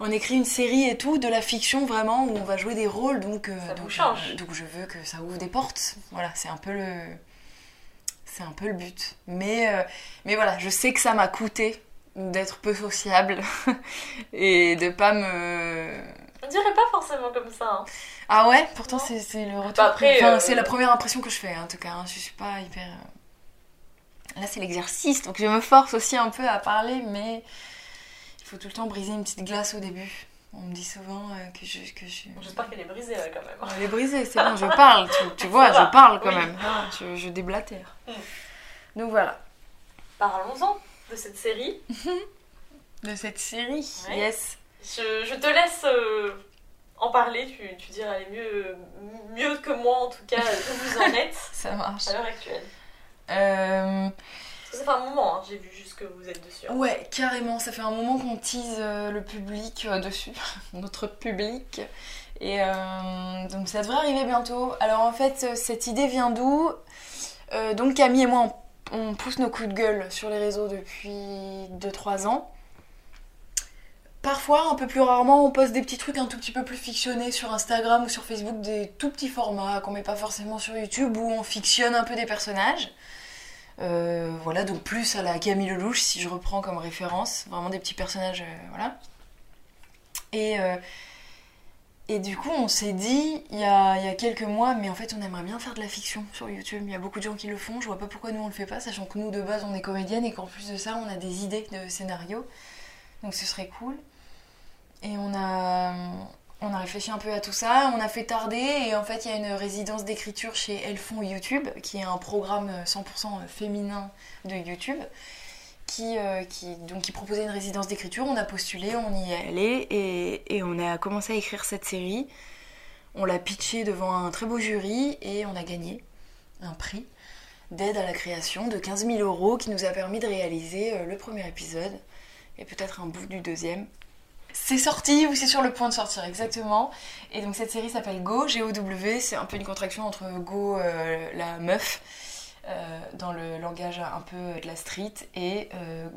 On écrit une série et tout, de la fiction vraiment, où on va jouer des rôles, donc, euh, Ça donc, change. euh, donc je veux que ça ouvre des portes. Voilà, c'est un peu le. C'est un peu le but. Mais, euh, mais voilà, je sais que ça m'a coûté d'être peu sociable et de pas me. On dirait pas forcément comme ça. hein. Ah ouais, pourtant c'est le retour. Bah après, enfin, euh, c'est la première impression que je fais en tout cas. hein. Je suis pas hyper. Euh, Là c'est l'exercice, donc je me force aussi un peu à parler, mais il faut tout le temps briser une petite glace au début. On me dit souvent euh, que je. Que je... J'espère qu'elle est brisée là quand même. Elle est brisée, c'est bon, je parle, tu, tu vois, je parle quand oui. même. Ah, je, je déblatère. Mm. Donc voilà. Parlons-en de cette série. De cette série, Ouais. yes. Je, je te laisse euh, en parler, tu, tu diras les mieux, mieux que moi en tout cas où vous en êtes Ça marche. à l'heure actuelle. Euh, Ça fait un moment, hein, j'ai vu juste que vous êtes dessus. hein. Ouais, carrément. Ça fait un moment qu'on tease euh, le public euh, dessus, notre public. Et euh, donc ça devrait arriver bientôt. Alors en fait, cette idée vient d'où? Euh, Donc Camille et moi, on, on pousse nos coups de gueule sur les réseaux depuis 2-3 ans. Parfois, un peu plus rarement, on poste des petits trucs un tout petit peu plus fictionnés sur Instagram ou sur Facebook, des tout petits formats qu'on met pas forcément sur YouTube, où on fictionne un peu des personnages. Euh, voilà, donc plus à la Camille Lelouch, si je reprends comme référence, vraiment des petits personnages, euh, voilà. Et, euh, et du coup, on s'est dit, il y a, y a quelques mois, mais en fait, on aimerait bien faire de la fiction sur YouTube. Il y a beaucoup de gens qui le font, je vois pas pourquoi nous on le fait pas, sachant que nous, de base, on est comédienne et qu'en plus de ça, on a des idées de scénario. Donc ce serait cool. Et on a, on a réfléchi un peu à tout ça, on a fait tarder et en fait il y a une résidence d'écriture chez Elfond YouTube qui est un programme 100% féminin de YouTube qui, euh, qui, donc, qui proposait une résidence d'écriture. On a postulé, on y est allé et, et on a commencé à écrire cette série. On l'a pitché devant un très beau jury et on a gagné un prix d'aide à la création de 15 000 euros qui nous a permis de réaliser euh, le premier épisode et peut-être un bout du deuxième. C'est sorti ou c'est sur le point de sortir exactement. Et donc cette série s'appelle Go, G-O-W, c'est un peu une contraction entre Go, euh, la meuf, euh, dans le langage un peu de la street, et euh,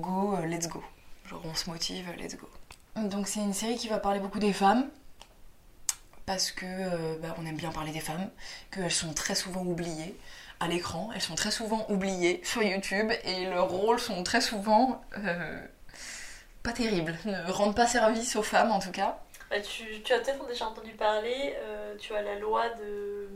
Go, Let's Go. Genre on se motive, Let's Go. Donc c'est une série qui va parler beaucoup des femmes, parce que bah, on aime bien parler des femmes, qu'elles sont très souvent oubliées à l'écran, elles sont très souvent oubliées sur YouTube, et leurs rôles sont très souvent... pas terribles, ne rendent pas service aux femmes en tout cas. Bah, tu, tu as peut-être déjà entendu parler, euh, tu as la loi de...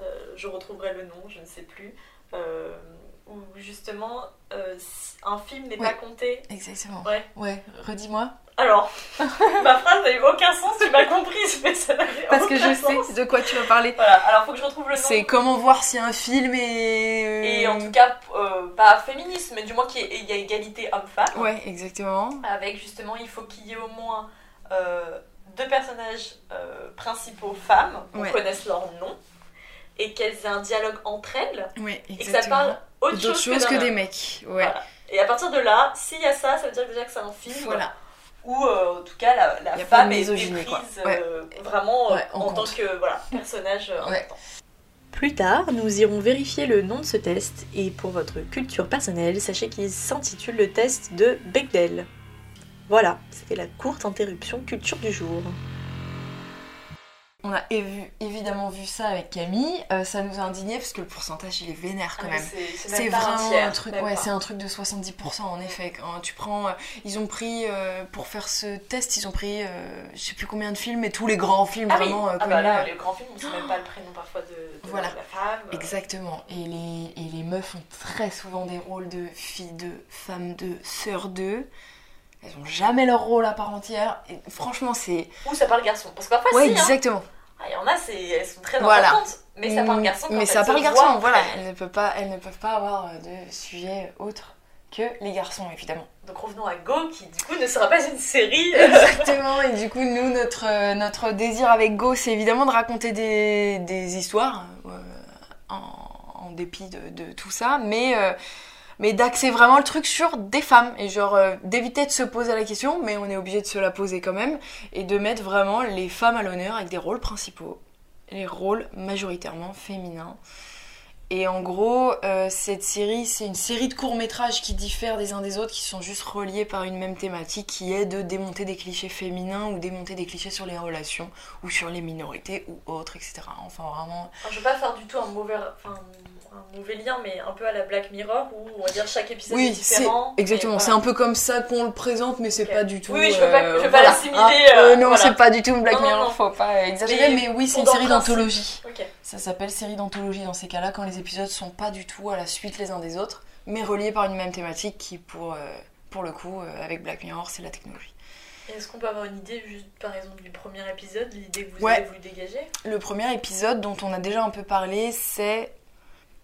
euh, je retrouverai le nom, je ne sais plus. euh, où justement euh, un film n'est Ouais. pas compté. Exactement. Ouais. Ouais, redis-moi. Alors, ma phrase n'a eu aucun sens, tu m'as comprise, mais ça Parce que je sens. sais de quoi tu vas parler. Voilà, alors faut que je retrouve le nom. C'est comment voir si un film est. Et en tout cas, euh, pas féministe, mais du moins qu'il y ait- égalité homme-femme. Ouais, exactement. Avec justement, il faut qu'il y ait au moins euh, deux personnages euh, principaux femmes, qu'on Ouais. connaisse leur nom, et qu'elles aient un dialogue entre elles, Ouais, et que ça parle autre D'autres chose, choses que, que, des mecs. Ouais. Voilà. Et à partir de là, s'il y a ça, ça veut dire déjà que c'est un film Voilà. où, euh, en tout cas, la, la Y a pas femme est, est misogynie, prise quoi. euh, vraiment euh, Ouais, en tant que voilà, personnage euh, Ouais. important. Plus tard, nous irons vérifier le nom de ce test et pour votre culture personnelle, sachez qu'il s'intitule le test de Bechdel. Voilà, c'était la courte interruption culture du jour. On a évi- évidemment vu ça avec Camille. Euh, ça nous a indigné parce que le pourcentage il est vénère quand Ah, même. c'est- un vraiment un truc, ouais, c'est un truc de 70% en effet. Quand tu prends, euh, ils ont pris euh, pour faire ce test, ils ont pris, je sais plus combien de films, mais tous les grands films Ah oui, vraiment euh, ah bah là, les grands films, on sait même pas le prénom parfois de, de Voilà. la femme. Exactement. Et les, et les meufs ont très souvent des rôles de filles de femmes de sœurs d'eux. Elles ont jamais leur rôle à part entière. Et franchement, c'est. Ou ça parle garçon. Parce que parfois, Ouais, si, hein. Ah, Il y en a, c'est- elles sont très Voilà. importantes. Mais ça parle garçon. quand Mais ça parle garçon, entre voilà. elles. Ne, peuvent pas, elles ne peuvent pas avoir de sujet autre que les garçons, évidemment. Donc revenons à Go, qui du coup ne sera pas une série. Exactement, et du coup, nous, notre, euh, notre désir avec Go, c'est évidemment de raconter des, des histoires, euh, en, en dépit de, de tout ça, mais, euh, mais d'axer vraiment le truc sur des femmes, et genre euh, d'éviter de se poser la question, mais on est obligé de se la poser quand même, et de mettre vraiment les femmes à l'honneur avec des rôles principaux, les rôles majoritairement féminins. Et en gros, euh, cette série, c'est une série de courts-métrages qui diffèrent des uns des autres, qui sont juste reliés par une même thématique, qui est de démonter des clichés féminins ou démonter des clichés sur les relations ou sur les minorités ou autres, etc. Enfin, vraiment. Je veux pas faire du tout un mauvais, un mauvais lien, mais un peu à la Black Mirror, où on va dire chaque épisode oui, est différent. Exactement, c'est un peu comme ça qu'on le présente, mais c'est pas du tout. Oui, je veux pas- euh, je veux pas voilà. l'assimiler, Hein, euh, non, voilà. c'est pas du tout une Black Non, non, Mirror, non. faut pas exagérer, mais, Mais oui, c'est une série d'anthologie. Ça s'appelle série d'anthologie dans ces cas-là, quand les épisodes sont pas du tout à la suite les uns des autres, mais reliés par une même thématique qui, pour, euh, pour le coup, euh, avec Black Mirror, c'est la technologie. Est-ce qu'on peut avoir une idée, juste par exemple, du premier épisode, l'idée que vous Ouais. avez voulu dégager Le premier épisode dont on a déjà un peu parlé, c'est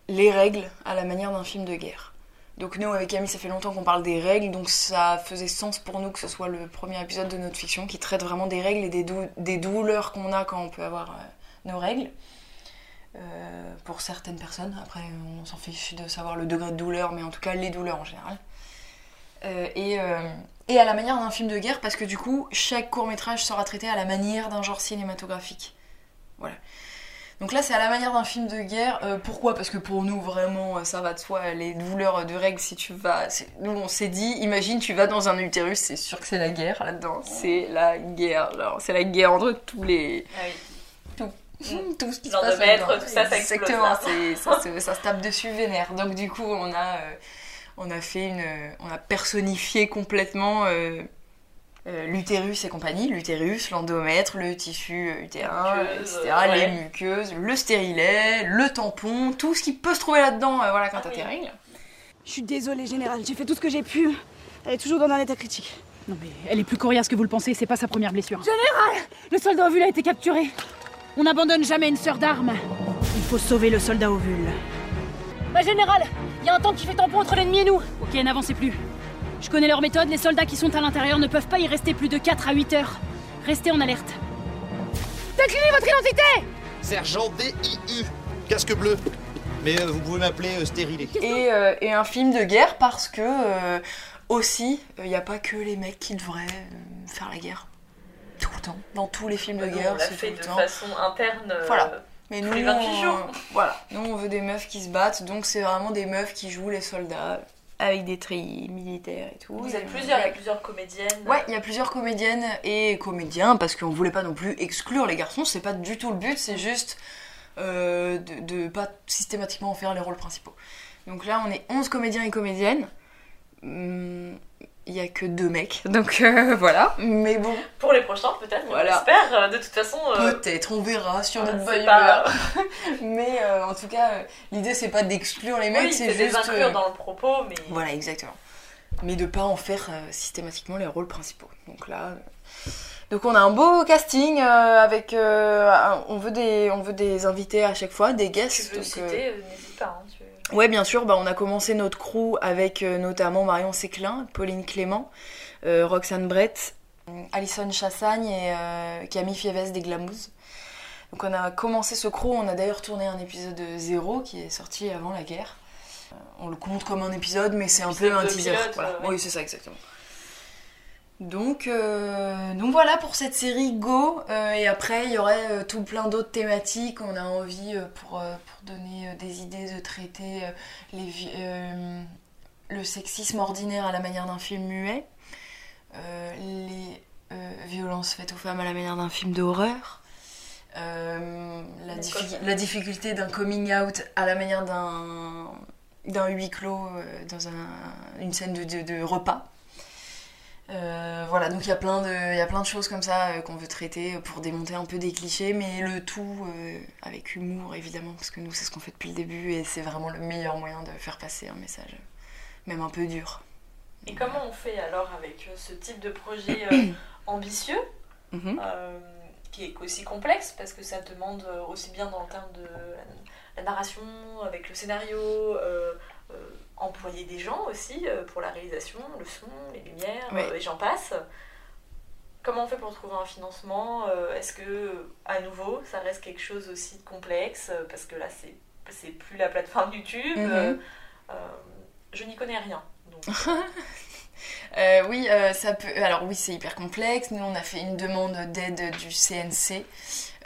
les règles à la manière d'un film de guerre. Donc nous, avec Camille, ça fait longtemps qu'on parle des règles, donc ça faisait sens pour nous que ce soit le premier épisode de notre fiction qui traite vraiment des règles et des, dou- des douleurs qu'on a quand on peut avoir euh, nos règles. Euh, pour certaines personnes, après on s'en fiche de savoir le degré de douleur, mais en tout cas les douleurs en général. Euh, et, et à la manière d'un film de guerre, parce que du coup, chaque court métrage sera traité à la manière d'un genre cinématographique. Voilà. Donc là, c'est à la manière d'un film de guerre. Euh, pourquoi? Parce que pour nous, vraiment, euh, ça va de soi. Les douleurs de règles, si tu vas. Nous, on s'est dit, imagine, tu vas dans un utérus, c'est sûr que c'est la guerre là-dedans. C'est la guerre. C'est la guerre entre tous les. Ah oui. Tout. Tout ce qui se de passe mètres, là-dedans. tout ça, ça Exactement, ça, se- ça se tape dessus vénère. Donc, du coup, on a. euh, on a fait une. On a personnifié complètement. euh, euh, l'utérus et compagnie, l'utérus, l'endomètre, le tissu euh, utérin, etc., ouais. les muqueuses, le stérilet, le tampon, tout ce qui peut se trouver là-dedans euh, voilà, quand Ah t'as oui. tes règles. Je suis désolée, Général, j'ai fait tout ce que j'ai pu. Elle est toujours dans un état critique. Non mais elle est plus coriace que vous le pensez, c'est pas sa première blessure. Général Le soldat ovule a été capturé. On n'abandonne jamais une sœur d'armes. Il faut sauver le soldat ovule. Bah, Général Il y a un tank qui fait tampon entre l'ennemi et nous Ok, n'avancez plus. Je connais leur méthode, les soldats qui sont à l'intérieur ne peuvent pas y rester plus de 4 à 8 heures. Restez en alerte. Déclinez votre identité Sergent DIU, casque bleu. Mais euh, vous pouvez m'appeler euh, stérilé. Et, euh, et un film de guerre parce que euh, aussi, il n'y a pas que les mecs qui devraient euh, faire la guerre. Tout le temps. Dans tous les films de guerre, on l'a c'est fait tout de le temps. façon interne. euh, Voilà. Mais tous nous, les 28 on- jours. voilà, nous on veut des meufs qui se battent, donc c'est vraiment des meufs qui jouent les soldats avec des treillis militaires et tout. Vous êtes plusieurs, il y a plusieurs comédiennes. Ouais, il y a plusieurs comédiennes et comédiens parce qu'on voulait pas non plus exclure les garçons, c'est pas du tout le but, c'est juste euh, de, de pas systématiquement en faire les rôles principaux. Donc là, on est 11 comédiens et comédiennes. Hum, Il y a que deux mecs, donc euh, voilà. Mais bon, Pour les prochains, peut-être, Voilà. on espère. euh, De toute façon. euh, peut-être, on verra sur notre bonne pas-. Mais euh, en tout cas, l'idée c'est pas d'exclure les mecs, oui, c'est juste. inclure euh, dans le propos, mais. Voilà, exactement. Mais de pas en faire systématiquement les rôles principaux. Donc là. Donc on a un beau casting avec. un- on, veut des, on veut des invités à chaque fois, des Tu guests. veux donc, citer, Ouais, bien sûr, bah, on a commencé notre crew avec euh, notamment Marion Séclin, Pauline Clément, euh, Roxane Brett, euh, Alison Chassagne et euh, Camille Fieves des Glamouz. Donc on a commencé ce crew, on a d'ailleurs tourné un épisode zéro qui est sorti avant la guerre. On le compte comme un épisode, mais c'est un peu un teaser. pilote, voilà. ouais. Oui, c'est ça, exactement. Donc, euh, donc voilà pour cette série Go. Euh, et après, il y aurait euh, tout plein d'autres thématiques. On a envie, pour, pour donner des idées, de traiter les, le sexisme ordinaire à la manière d'un film muet, les violences faites aux femmes à la manière d'un film d'horreur, la, diffi- la difficulté d'un coming out à la manière d'un d'un huis clos dans un- une scène de, de- de repas. Euh, voilà, donc il y, a plein de- il y a plein de choses comme ça euh, qu'on veut traiter pour démonter un peu des clichés, mais le tout euh, avec humour évidemment, parce que nous c'est ce qu'on fait depuis le début et c'est vraiment le meilleur moyen de faire passer un message, même un peu dur. Et comment on fait alors avec ce type de projet ambitieux, Mhm. qui est aussi complexe parce que ça demande aussi bien dans le terme de la, la narration, avec le scénario, employer des gens aussi euh, pour la réalisation, le son, les lumières, euh, et j'en passe. Comment on fait pour trouver un financement Euh, Est-ce que, à nouveau, ça reste quelque chose aussi de complexe euh, Parce que là, c'est c'est plus la plateforme YouTube. Mhm. euh, euh, je n'y connais rien. Donc, Euh, oui, euh, ça peut. Alors oui, c'est hyper complexe. Nous, on a fait une demande d'aide du CNC,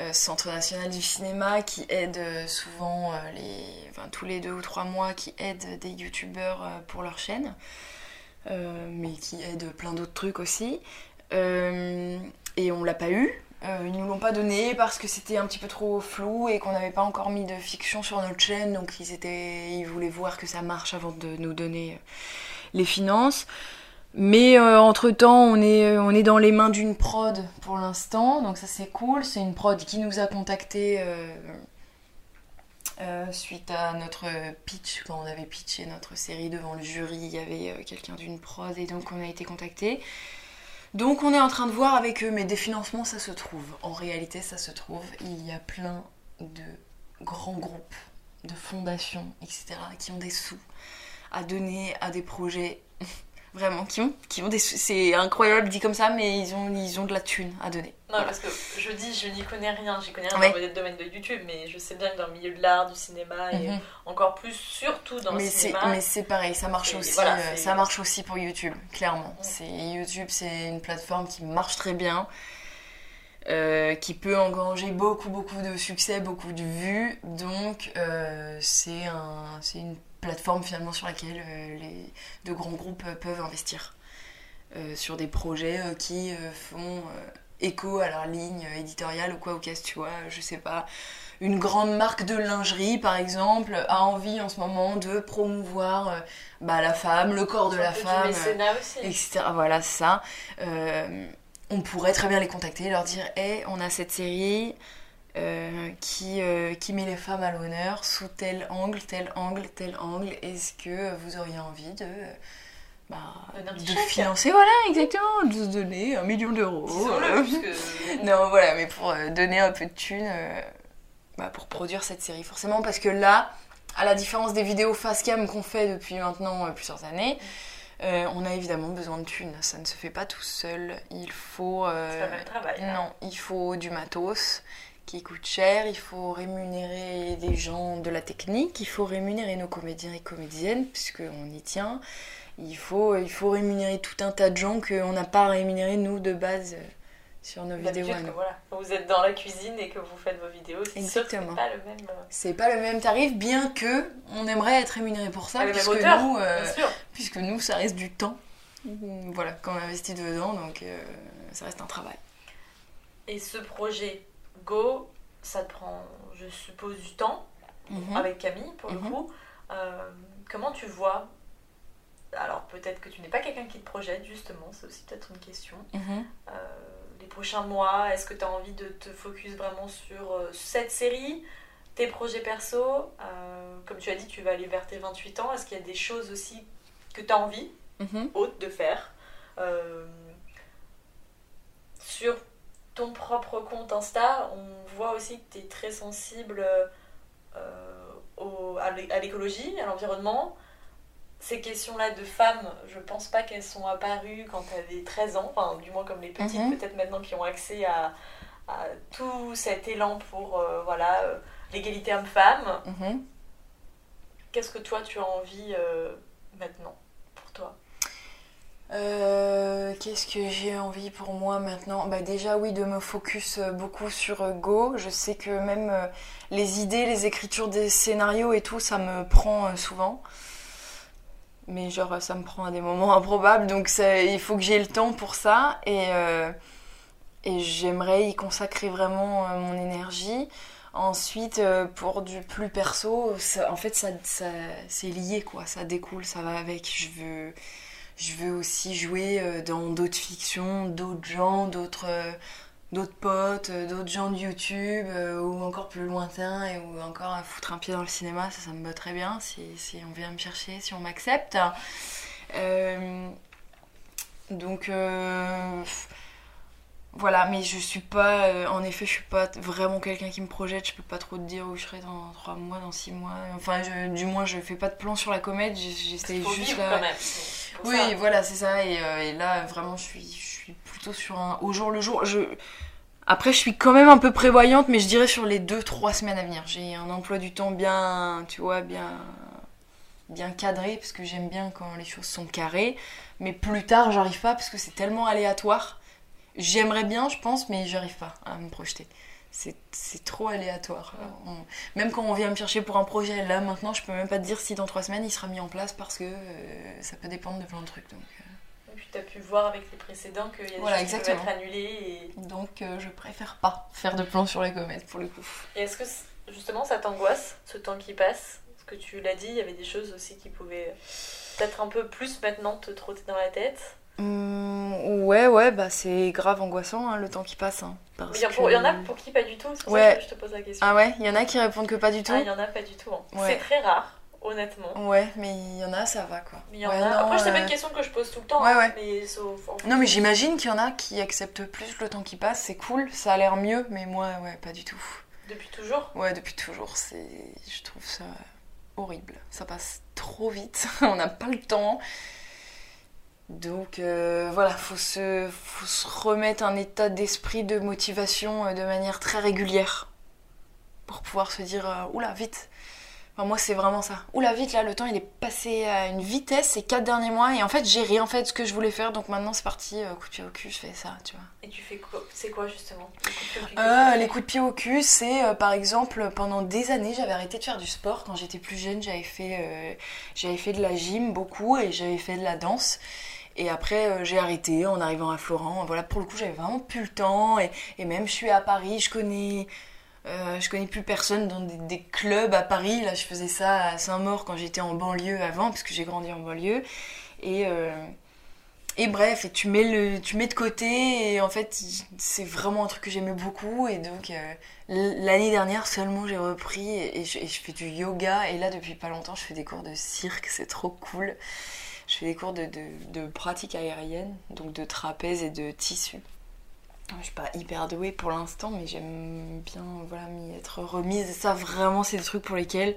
euh, Centre national du cinéma, qui aide souvent tous les deux ou trois mois, qui aide des youtubeurs pour leur chaîne, mais qui aide plein d'autres trucs aussi. Et on l'a pas eu. Ils nous l'ont pas donné parce que c'était un petit peu trop flou et qu'on n'avait pas encore mis de fiction sur notre chaîne, donc ils voulaient voir que ça marche avant de nous donner les finances. Mais entre temps, on est, on est dans les mains d'une prod pour l'instant, donc ça c'est cool. C'est une prod qui nous a contacté suite à notre pitch, quand on avait pitché notre série devant le jury, il y avait euh, quelqu'un d'une prod et donc on a été contacté. Donc on est en train de voir avec eux, mais des financements ça se trouve. En réalité ça se trouve. Il y a plein de grands groupes, de fondations, etc. qui ont des sous à donner à des projets vraiment qui ont, qui ont des c'est incroyable dit comme ça mais ils ont ils ont de la thune à donner non voilà. parce que je dis je n'y connais rien j'y connais rien ouais. dans le domaine de YouTube mais je sais bien que dans le milieu de l'art du cinéma et mm -hmm. encore plus surtout dans mais le cinéma mais c'est pareil ça marche aussi voilà, euh, ça marche aussi pour YouTube clairement mm c'est YouTube c'est une plateforme qui marche très bien euh, qui peut engranger beaucoup beaucoup de succès beaucoup de vues donc euh, c'est un c'est une plateforme finalement sur laquelle euh, les de grands groupes peuvent investir. Euh, sur des projets euh, qui font écho à leur ligne éditoriale ou quoi ou qu'est-ce tu vois je sais pas. Une grande marque de lingerie par exemple a envie en ce moment de promouvoir bah, la femme le corps de la femme etc voilà ça. On pourrait très bien les contacter leur dire hey, on a cette série euh, qui, euh, qui met les femmes à l'honneur sous tel angle, tel angle, tel angle. Est-ce que vous auriez envie de, bah, de financer Voilà, exactement, de se donner un million d'euros. Euh... Que... non, voilà, mais pour donner un peu de thunes bah, pour produire cette série. Forcément, parce que là, à la différence des vidéos face cam qu'on fait depuis maintenant plusieurs années, euh, on a évidemment besoin de thunes. Ça ne se fait pas tout seul. Il faut. Euh, c'est pas le travail. Non, il faut du matos qui coûte cher. Il faut rémunérer des gens de la technique. Il faut rémunérer nos comédiens et comédiennes, puisqu'on y tient. Il faut, il faut rémunérer tout un tas de gens qu'on n'a pas rémunéré, nous, de base, sur nos vidéos. Que, voilà, vous êtes dans la cuisine et que vous faites vos vidéos, c'est pas le même. C'est pas le même tarif, bien que on aimerait être rémunéré pour ça, puisque hauteur, nous, euh, puisque nous, ça reste du temps. Voilà, qu'on investit dedans, donc euh, ça reste un travail. Et ce projet Go, ça te prend, je suppose, du temps -hmm. avec Camille pour le -hmm. coup. Euh, comment tu vois alors peut-être que tu n'es pas quelqu'un qui te projette justement, c'est aussi peut-être une question. Mm -hmm. les prochains mois Est-ce que tu as envie de te focus vraiment sur euh, cette série, tes projets perso? Euh, Comme tu as dit, tu vas aller vers tes 28 ans. Est-ce qu'il y a des choses aussi que tu as envie, autres, de faire euh, Sur ton propre compte Insta, on voit aussi que tu es très sensible au, à l'écologie, à l'environnement ces questions-là de femmes, je pense pas qu'elles sont apparues quand tu avais 13 ans, enfin du moins comme les petites, Mhm. mm -hmm. peut-être maintenant qui ont accès à, à, tout cet élan pour euh, voilà euh, l'égalité homme-femme. Mm -hmm. Qu'est-ce que toi tu as envie euh, maintenant? Euh, Qu'est-ce que j'ai envie pour moi maintenant? Bah Déjà, oui, de me focus beaucoup sur Go. Je sais que même euh, les idées, les écritures des scénarios et tout, ça me prend euh, souvent. Mais genre, ça me prend à des moments improbables, donc il faut que j'ai le temps pour ça. Et, euh, et j'aimerais y consacrer vraiment euh, mon énergie. Ensuite, euh, pour du plus perso, en fait, ça c'est lié, quoi. Ça découle, ça va avec. Je veux je veux aussi jouer euh, dans d'autres fictions, d'autres gens, d'autres euh, d'autres potes, euh, d'autres gens de YouTube ou encore plus lointains et ou encore à foutre un pied dans le cinéma, ça, ça me va très bien si, si on vient me chercher, si on m'accepte. donc voilà, mais je suis pas, en effet, je suis pas vraiment quelqu'un qui me projette. Je peux pas trop te dire où je serai dans 3 mois, dans 6 mois. Enfin, je, du moins, je fais pas de plan sur la comète. J'essaie juste là. Quand même. Oui, ça. voilà, c'est ça. Et, euh, et, là, vraiment, je suis, je suis plutôt sur un au jour le jour. Je... Après, je suis quand même un peu prévoyante, mais je dirais sur les 2-3 semaines à venir. J'ai un emploi du temps bien, tu vois, bien bien cadré, parce que j'aime bien quand les choses sont carrées. Mais plus tard, j'arrive pas, parce que c'est tellement aléatoire. J'aimerais bien, je pense, mais j'arrive pas à me projeter. C'est trop aléatoire. On- Même quand on vient me chercher pour un projet, là maintenant, je peux même pas te dire si dans trois semaines il sera mis en place parce que euh, ça peut dépendre de plein de trucs. Donc, euh, Et puis tu as pu voir avec les précédents qu'il y a des Voilà, choses qui peuvent être annulées. Et, donc euh, je préfère pas faire de plans sur les comètes pour le coup. et est-ce que justement ça t'angoisse, ce temps qui passe? Parce que tu l'as dit, il y avait des choses aussi qui pouvaient peut-être un peu plus maintenant te trotter dans la tête. Hum, ouais, ouais, bah c'est grave angoissant hein, le temps qui passe. hein, parce il y, que- en a pour qui pas du tout, c'est pour Ouais. ça que je te pose la question. Ah ouais, il y en a qui répondent que pas du tout. Ah, il y en a pas du tout. hein. Ouais. C'est très rare, honnêtement. Ouais, mais il y en a, ça va quoi. Mais il y en Ouais, a. non, Après, c'est pas euh, une question que je pose tout le temps, Ouais, hein, ouais. mais sauf. en Non, mais j'imagine qu'il y en a qui acceptent plus le temps qui passe, c'est cool, ça a l'air mieux, mais moi, ouais, pas du tout. Depuis toujours? Ouais, depuis toujours, c'est. Je trouve ça horrible. Ça passe trop vite, on n'a pas le temps. Donc euh, voilà, faut se, faut se remettre un état d'esprit de motivation euh, de manière très régulière pour pouvoir se dire euh, oula vite. Enfin, moi c'est vraiment ça. Oula vite là, le temps il est passé à une vitesse ces quatre derniers mois et en fait j'ai rien fait de ce que je voulais faire donc maintenant c'est parti coup de pied au cul je fais ça tu vois. Et tu fais quoi? C'est quoi justement? Les coups de pied au cul c'est par exemple pendant des années j'avais arrêté de faire du sport. Quand j'étais plus jeune, j'avais fait, j'avais fait de la gym beaucoup et j'avais fait de la danse. Et après euh, j'ai arrêté en arrivant à Florent. Voilà, pour le coup j'avais vraiment plus le temps. Et, même je suis à Paris, je connais, euh, je connais plus personne dans des, clubs à Paris. Là je faisais ça à Saint-Maur quand j'étais en banlieue avant, parce que j'ai grandi en banlieue. Et, euh, bref, tu mets, le, tu mets de côté, et en fait, c'est vraiment un truc que j'aimais beaucoup. Et donc, l'année dernière seulement, j'ai repris et je fais du yoga. Et là, depuis pas longtemps, je fais des cours de cirque, c'est trop cool. Je fais des cours de, de, pratique aérienne, donc de trapèze et de tissu. Je suis pas hyper douée pour l'instant, mais j'aime bien voilà, m'y être remise. Et ça, vraiment, c'est des trucs pour lesquels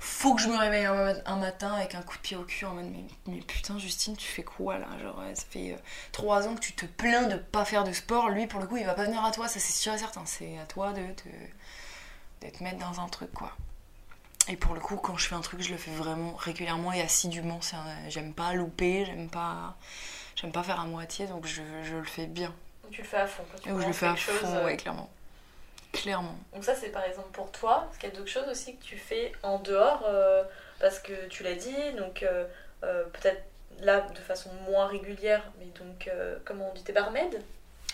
faut que je me réveille un, matin avec un coup de pied au cul en mode mais, mais putain Justine tu fais quoi là? Genre ça fait euh, trois ans que tu te plains de pas faire de sport lui pour le coup il va pas venir à toi ça c'est sûr et certain c'est à toi de de te mettre dans un truc quoi et pour le coup quand je fais un truc je le fais vraiment régulièrement et assidûment. Un- j'aime pas louper j'aime pas j'aime pas faire à moitié donc je, je le fais bien. Donc tu le fais à fond. Quand tu où je le fais à chose, fond euh, ouais clairement. Clairement. Donc ça c'est par exemple pour toi, parce qu'il y a d'autres choses aussi que tu fais en dehors, euh, parce que tu l'as dit, donc euh, euh, peut-être là de façon moins régulière, mais donc euh, comment on dit, t'es barmaid?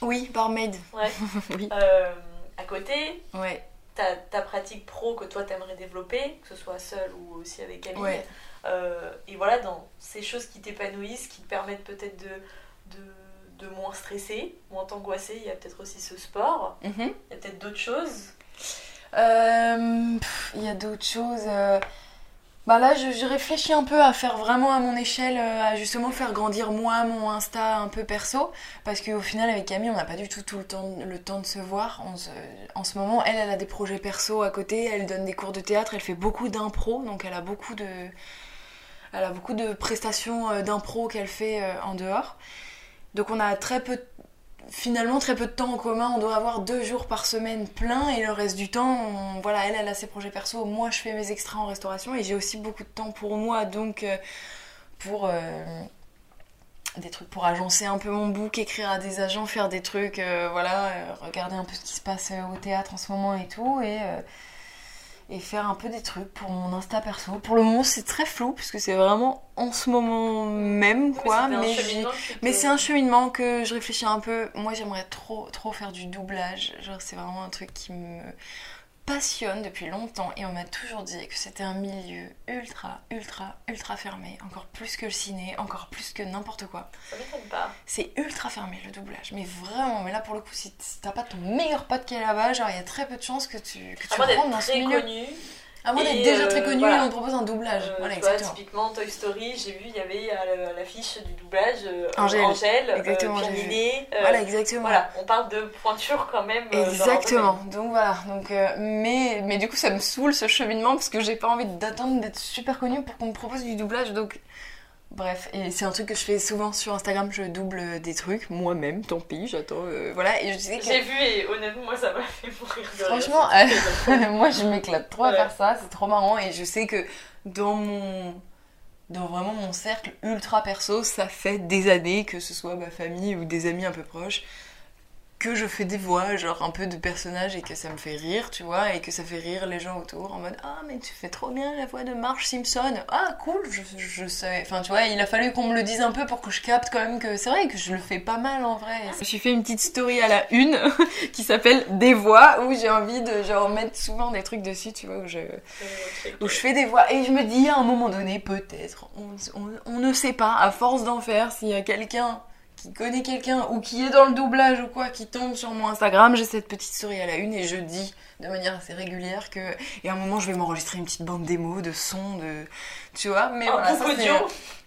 Oui barmaid. Ouais. oui. Euh, à côté, ouais ta, ta pratique pro que toi t'aimerais développer, que ce soit seule ou aussi avec Camille. Ouais. Euh, et voilà, dans ces choses qui t'épanouissent, qui te permettent peut-être de, de, de moins stresser, moins t'angoisser, il y a peut-être aussi ce sport, Mhm. il y a peut-être d'autres choses. Euh, pff, Il y a d'autres choses. Bah là, je, réfléchis un peu à faire vraiment à mon échelle, euh, à justement faire grandir moi mon Insta un peu perso, parce qu'au final avec Camille, on n'a pas du tout tout le temps, le temps de se voir. En ce moment, elle, elle a des projets perso à côté, elle donne des cours de théâtre, elle fait beaucoup d'impro, donc elle a beaucoup de, elle a beaucoup de prestations euh, d'impro qu'elle fait euh, en dehors. Donc on a très peu, finalement très peu de temps en commun. On doit avoir deux jours par semaine plein et le reste du temps, voilà, elle, elle a ses projets perso. Moi, je fais mes extras en restauration et j'ai aussi beaucoup de temps pour moi, donc euh, pour euh, des trucs pour agencer un peu mon book, écrire à des agents, faire des trucs, euh, voilà, regarder un peu ce qui se passe au théâtre en ce moment et tout et et faire un peu des trucs pour mon Insta perso. Pour le moment, c'est très flou puisque c'est vraiment en ce moment même quoi, mais, mais te- c'est un cheminement que je réfléchis un peu. Moi, j'aimerais trop trop faire du doublage. Genre, c'est vraiment un truc qui me passionne depuis longtemps et on m'a toujours dit que c'était un milieu ultra ultra ultra fermé, encore plus que le ciné, encore plus que n'importe quoi. Ça m'étonne pas. C'est ultra fermé le doublage, mais vraiment, mais là pour le coup, si t'as pas ton meilleur pote qui est là-bas, genre il y a très peu de chances que tu, que tu rentres dans ce milieu. connu. À moins d'être déjà euh, très connu voilà. on propose un doublage. Euh, voilà, tu vois, typiquement Toy Story, j'ai vu, il y avait à l'affiche du doublage euh, Angèle. Angèle, euh, Exactement, euh, Voilà, exactement. Voilà, on parle de pointure quand même. euh, Exactement. Donc voilà. Donc, euh, mais, mais du coup, ça me saoule ce cheminement parce que j'ai pas envie d'attendre d'être super connue pour qu'on me propose du doublage. Donc, bref. Et c'est un truc que je fais souvent sur Instagram. Je double des trucs moi-même. Tant pis, j'attends. euh, voilà. Et je sais que. J'ai vu et honnêtement, moi ça m'a fait mourir de. Franchement, euh, moi je m'éclate trop à faire ça, c'est trop marrant et je sais que dans mon dans vraiment mon cercle ultra perso, ça fait des années, que ce soit ma famille ou des amis un peu proches, que je fais des voix, genre un peu de personnages et que ça me fait rire, tu vois, et que ça fait rire les gens autour en mode Ah, mais tu fais trop bien la voix de Marge Simpson. Ah, cool, je, je sais. Enfin, tu vois, il a fallu qu'on me le dise un peu pour que je capte quand même que c'est vrai que je le fais pas mal en vrai. J'ai fait une petite story à la une qui s'appelle Des voix où j'ai envie de genre mettre souvent des trucs dessus, tu vois, où je, où je fais des voix. Et je me dis à un moment donné, peut-être, on, on, on ne sait pas, à force d'en faire, s'il y a quelqu'un qui connaît quelqu'un ou qui est dans le doublage ou quoi, qui tombe sur mon Instagram, j'ai cette petite story à la une et je dis de manière assez régulière que. Et à un moment, je vais m'enregistrer une petite bande démo de son, de. Tu vois, mais un voilà. c'est audio.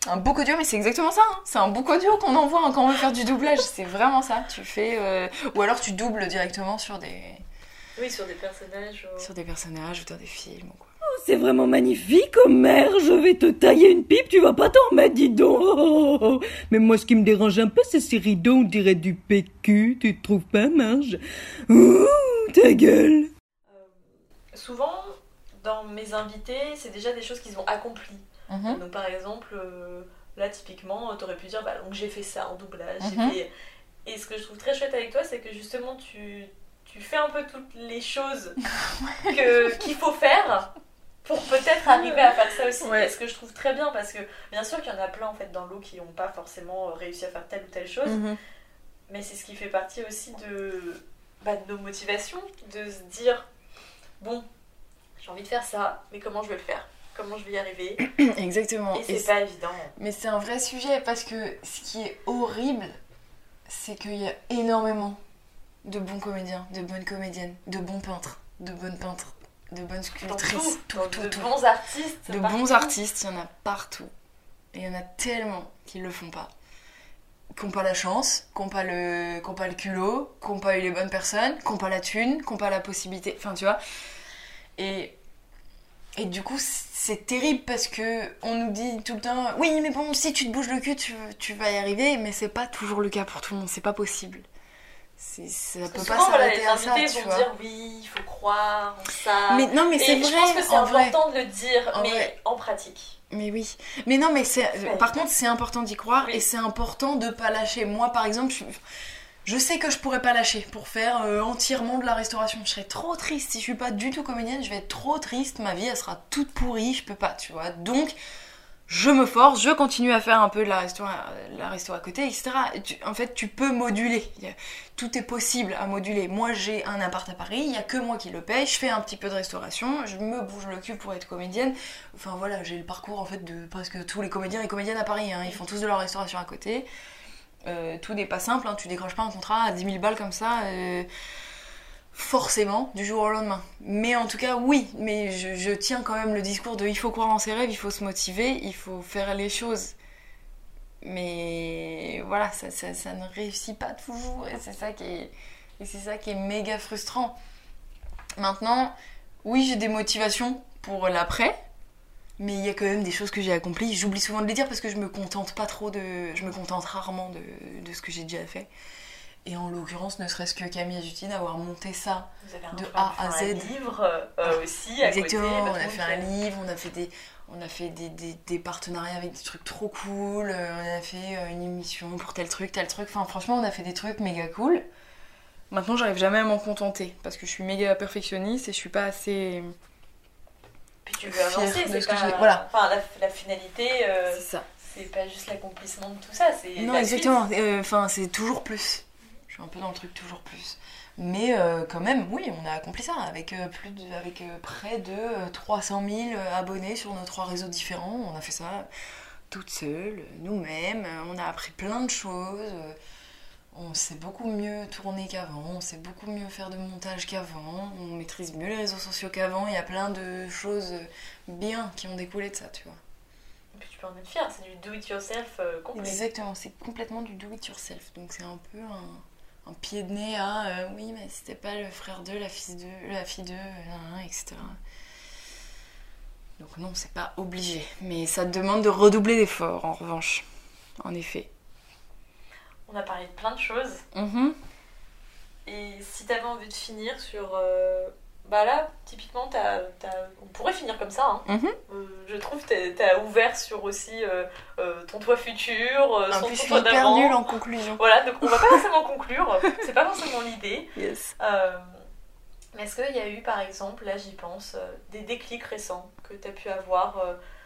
Un book audio, mais c'est exactement ça. hein. C'est un book audio qu'on envoie hein, quand on veut faire du doublage. C'est vraiment ça. Tu fais. euh, Ou alors tu doubles directement sur des. Oui, sur des personnages. ou- Sur des personnages ou dans des films ou quoi. C'est vraiment magnifique, mère. Je vais te tailler une pipe, tu vas pas t'en remettre, dis donc. Oh, oh, oh. Mais moi, ce qui me dérange un peu, c'est ces rideaux, on dirait du PQ. Tu te trouves pas, Marge Ouh, ta gueule. Souvent, dans mes invités, c'est déjà des choses qu'ils ont accomplies. Mhm. Donc, par exemple, euh, là, typiquement, t'aurais pu dire bah, donc j'ai fait ça en doublage. j'ai Mhm. fait- Et ce que je trouve très chouette avec toi, c'est que justement, tu, tu fais un peu toutes les choses qu'il faut faire pour peut-être arriver à faire ça aussi. Ouais. Ce que je trouve très bien, parce que bien sûr qu'il y en a plein en fait dans l'eau qui n'ont pas forcément réussi à faire telle ou telle chose, Mhm. mais c'est ce qui fait partie aussi de, bah, de nos motivations, de se dire bon, j'ai envie de faire ça, mais comment je vais le faire? Comment je vais y arriver? Exactement. Et c'est pas évident. Mais c'est un vrai sujet parce que ce qui est horrible, c'est qu'il y a énormément de bons comédiens, de bonnes comédiennes, de bons peintres, de bonnes peintres, de bonnes sculptrices, tout, tout, de bons artistes De partout. bons artistes, il y en a partout. Et il y en a tellement qui le font pas. Qui n'ont pas la chance, qui n'ont pas, le... pas le culot, qui n'ont pas eu les bonnes personnes, qui n'ont pas la thune, qui n'ont pas la possibilité. Enfin, tu vois. Et, et du coup, c'est terrible parce que on nous dit tout le temps Oui, mais bon, si tu te bouges le cul, tu, tu vas y arriver. Mais c'est pas toujours le cas pour tout le monde, c'est pas possible. Ça peut pas Souvent, voilà, s'arrêter les à ça, vont dire oui, il faut croire en ça. Mais non, mais c'est Je vrai, pense que c'est vrai. important de le dire, En mais vrai. en pratique. Mais oui. Mais non, mais c'est. pas Par contre, c'est important d'y croire et c'est important de pas lâcher. Moi, par exemple, je, je sais que je pourrais pas lâcher pour faire euh, entièrement de la restauration. Je serais trop triste si je suis pas du tout comédienne. Je vais être trop triste. Ma vie, elle sera toute pourrie. Je peux pas, tu vois. Donc. Je me force, je continue à faire un peu de la restauration la restau à côté, etc. En fait, tu peux moduler. Tout est possible à moduler. Moi, j'ai un appart à Paris, il y a que moi qui le paye. Je fais un petit peu de restauration, je me bouge le cul pour être comédienne. Enfin voilà, j'ai le parcours en fait de presque tous les comédiens et comédiennes à Paris. hein. Ils font tous de la restauration à côté. Euh, tout n'est pas simple, hein. tu décroches pas un contrat à 10 000 balles comme ça. euh, forcément du jour au lendemain. Mais en tout cas, oui, mais je, tiens quand même le discours de il faut croire en ses rêves, il faut se motiver, il faut faire les choses. Mais voilà, ça, ça, ça ne réussit pas toujours et c'est ça qui est, c'est ça qui est méga frustrant. Maintenant, oui, j'ai des motivations pour l'après, mais il y a quand même des choses que j'ai accomplies. J'oublie souvent de les dire parce que je me contente pas trop de. Je me contente rarement de, de ce que j'ai déjà fait. Et en l'occurrence, ne serait-ce que Camille et Justine, avoir monté ça de A à Z. un livre euh, aussi à Exactement, côté. on a fait un livre, on a fait des, on a fait des, des, des partenariats avec des trucs trop cool, euh, on a fait euh, une émission pour tel truc, tel truc. Enfin, franchement, on a fait des trucs méga cool. Maintenant, j'arrive jamais à m'en contenter parce que je suis méga perfectionniste et je suis pas assez. Puis tu veux avancer, c'est ce pas... voilà. Enfin, la, la finalité, euh, C'est ça. c'est pas juste l'accomplissement de tout ça, c'est Non, exactement. Euh, Enfin, c'est toujours plus. Je suis un peu dans le truc toujours plus. Mais euh, quand même, oui, on a accompli ça avec, euh, plus de, avec euh, près de euh, 300 000 abonnés sur nos trois réseaux différents. On a fait ça toute seule, nous-mêmes. On a appris plein de choses. On sait beaucoup mieux tourner qu'avant. On sait beaucoup mieux faire de montage qu'avant. On maîtrise mieux les réseaux sociaux qu'avant. Il y a plein de choses bien qui ont découlé de ça, tu vois. Et puis tu peux en être fier, c'est du do it yourself euh, complet. Exactement, c'est complètement du do it yourself. Donc c'est un peu un, un pied de nez à euh, oui, mais c'était pas le frère d'eux, la fille d'eux, la fille d'eux, euh, nan, nan, etc. Donc non, c'est pas obligé. Mais ça te demande de redoubler d'efforts en revanche. En effet. On a parlé de plein de choses. Mhm. Et si t'avais envie de finir sur euh, bah là, typiquement, t'as- t'as- on pourrait finir comme ça. Hein. Mhm. Euh, je trouve que t'as- t'as ouvert sur aussi euh, euh, ton toit futur, Ah, son suis toit d'avant. nulle en conclusion. Voilà, donc on va pas forcément conclure, c'est pas forcément l'idée. Yes. Mais est-ce qu'il y a eu, par exemple, là j'y pense, des déclics récents que tu as pu avoir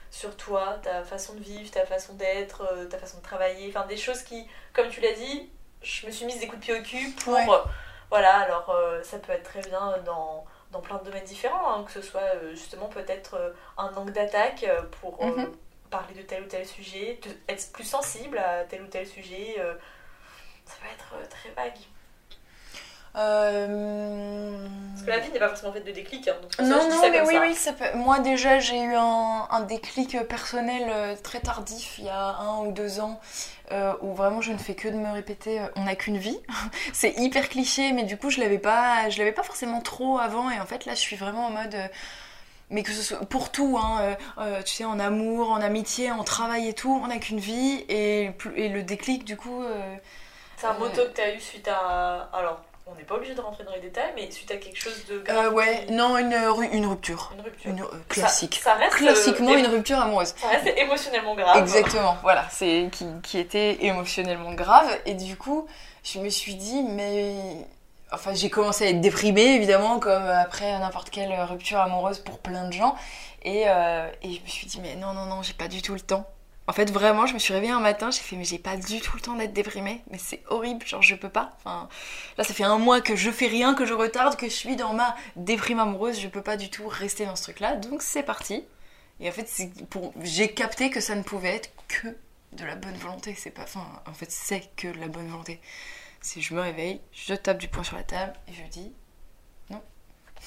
sur toi, ta façon de vivre, ta façon d'être, ta façon de travailler, enfin des choses qui, comme tu l'as dit, je me suis mise des coups de pied au cul pour. Ouais. voilà, alors ça peut être très bien dans, dans plein de domaines différents, hein, que ce soit euh, justement peut-être euh, un angle d'attaque euh, pour Mhm. parler de tel ou tel sujet, être plus sensible à tel ou tel sujet. ça peut être très vague. Euh, Parce que la vie n'est pas forcément faite de déclics. Hein, donc pour ça Non, non, mais oui, ça. oui, ça peut... moi déjà j'ai eu un, un déclic personnel euh, très tardif il y a un ou deux ans euh, où vraiment je ne fais que de me répéter euh, on n'a qu'une vie. C'est hyper cliché, mais du coup je l'avais pas, je l'avais pas forcément trop avant et en fait là je suis vraiment en mode. mais que ce soit pour tout, hein, euh, euh, tu sais, en amour, en amitié, en travail et tout, on n'a qu'une vie et, le déclic du coup. euh, C'est un moto que tu as eu suite à. Alors, on n'est pas obligé de rentrer dans les détails, mais suite à quelque chose de euh, ouais, qui- non, une, ru- une rupture. Une rupture. Une, euh, classique. Ça, ça reste. Classiquement euh, une rupture amoureuse. Ça reste émotionnellement grave. Exactement, voilà, c'est qui, qui était émotionnellement grave. Et du coup, je me suis dit, mais. Enfin, j'ai commencé à être déprimée, évidemment, comme après n'importe quelle rupture amoureuse pour plein de gens. Et, euh, et je me suis dit, mais non, non, non, j'ai pas du tout le temps. En fait, vraiment, je me suis réveillée un matin, j'ai fait, mais j'ai pas du tout le temps d'être déprimée. Mais c'est horrible, genre, je peux pas. Enfin, là, ça fait un mois que je fais rien, que je retarde, que je suis dans ma déprime amoureuse, je peux pas du tout rester dans ce truc-là. Donc, c'est parti. Et en fait, pour... j'ai capté que ça ne pouvait être que de la bonne volonté. C'est pas, enfin, en fait, c'est que de la bonne volonté. C'est je me réveille, je tape du poing sur la table et je dis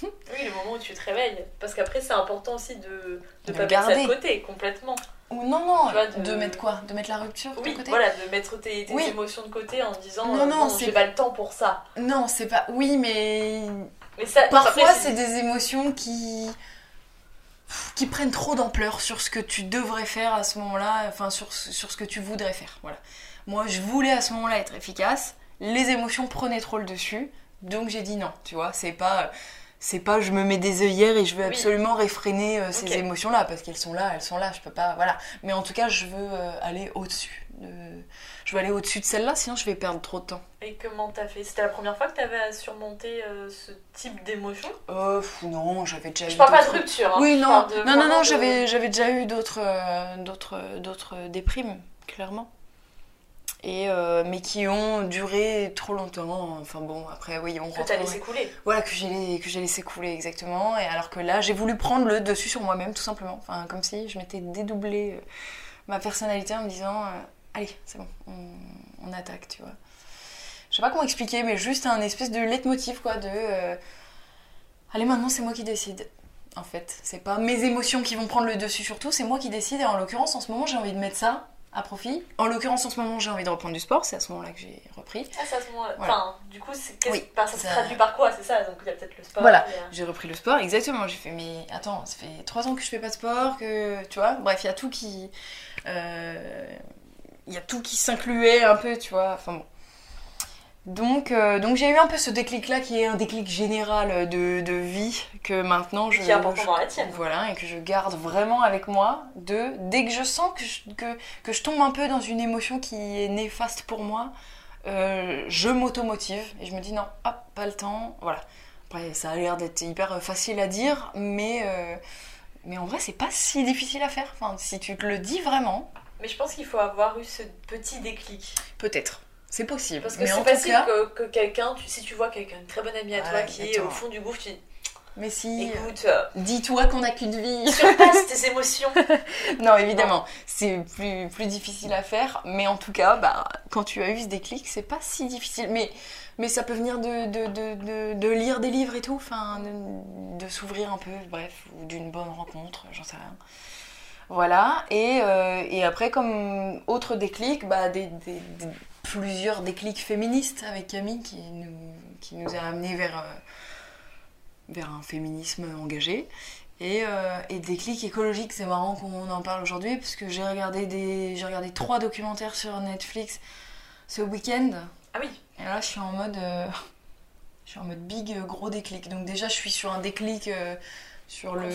Oui, le moment où tu te réveilles. Parce qu'après, c'est important aussi de ne pas mettre ça garder. de côté complètement. Ou non non, vois, de... de- mettre quoi, de mettre la rupture Oui, de côté? voilà, de mettre tes, tes Oui. émotions de côté en disant Non, non, c'est- j'ai pas le temps pour ça. Non, c'est pas. Oui, mais Mais ça, parfois c'est des émotions qui qui prennent trop d'ampleur sur ce que tu devrais faire à ce moment-là, enfin sur, sur ce que tu voudrais faire. Voilà. Moi, je voulais à ce moment-là être efficace. Les émotions prenaient trop le dessus, donc j'ai dit non. Tu vois, c'est pas c'est pas je me mets des œillères et je veux Oui. absolument réfréner euh, ces Ok. émotions-là parce qu'elles sont là, elles sont là. Je peux pas, voilà. Mais en tout cas, je veux euh, aller au-dessus. de- Je veux aller au-dessus de celle-là, sinon je vais perdre trop de temps. Et comment t'as fait? C'était la première fois que t'avais à surmonter euh, ce type d'émotion? Euh, non, j'avais déjà Je eu parle pas de rupture. hein. Oui, Je non, non, non, non, de- j'avais, j'avais déjà eu d'autres, d'autres, d'autres déprimes, clairement. Et euh, mais qui ont duré trop longtemps. Enfin bon, après oui, on Que t'as laissé couler. Voilà que j'ai que j'ai laissé couler exactement. Et alors que là, j'ai voulu prendre le dessus sur moi-même, tout simplement. Enfin, comme si je m'étais dédoublé euh, ma personnalité en me disant, euh, allez, c'est bon, on, on attaque, tu vois. Je sais pas comment expliquer, mais juste un espèce de leitmotiv, quoi, de, allez, maintenant c'est moi qui décide. En fait, c'est pas mes émotions qui vont prendre le dessus sur tout, c'est moi qui décide. Et en l'occurrence, en ce moment, j'ai envie de mettre ça à profit. En l'occurrence, en ce moment, j'ai envie de reprendre du sport. C'est à ce moment-là que j'ai repris. Ah, c'est à ce moment-là. Voilà. Enfin, du coup, Oui, enfin, ça se ça- traduit par quoi? C'est ça Donc, il y a peut-être le sport. Voilà, j'ai repris le sport, exactement. J'ai fait, mais attends, ça fait trois ans que je fais pas de sport, que tu vois. Bref, il y a tout qui. euh, Il y a tout qui s'incluait un peu, tu vois. Enfin bon. Donc, euh, donc j'ai eu un peu ce déclic-là qui est un déclic général de, de vie que maintenant je. Qui est important je- dans la tienne. Voilà, et que je garde vraiment avec moi. De, dès que je sens que je, que, que je tombe un peu dans une émotion qui est néfaste pour moi, euh, je m'automotive et je me dis non, hop, pas le temps. Voilà. Après, ça a l'air d'être hyper facile à dire, mais, euh, mais en vrai, c'est pas si difficile à faire. Enfin, si tu te le dis vraiment, Mais je pense qu'il faut avoir eu ce petit déclic. peut-être. C'est possible. Parce que c'est cas, que, que quelqu'un, si tu vois quelqu'un, une très bonne amie à toi qui est au fond du gouffre, tu dis mais si, écoute, euh, dis-toi qu'on a qu'une vie. surpasse tes émotions. non, évidemment, c'est plus, plus difficile à faire, mais en tout cas, bah, quand tu as eu ce déclic, c'est pas si difficile. Mais, mais ça peut venir de, de, de, de, de lire des livres et tout, enfin, de, de s'ouvrir un peu, bref, ou d'une bonne rencontre, j'en sais rien. Voilà, et, euh, et après, comme autre déclic, bah, des, des- des- plusieurs déclics féministes avec Camille qui nous, qui nous a amenés vers, euh, vers un féminisme engagé. Et, euh, et déclic écologique, c'est marrant qu'on en parle aujourd'hui parce que j'ai regardé, des, j'ai regardé trois documentaires sur Netflix ce week-end. Ah oui. Et là, je suis en mode. euh, Je suis en mode big euh, gros déclic. Donc déjà, je suis sur un déclic euh, sur le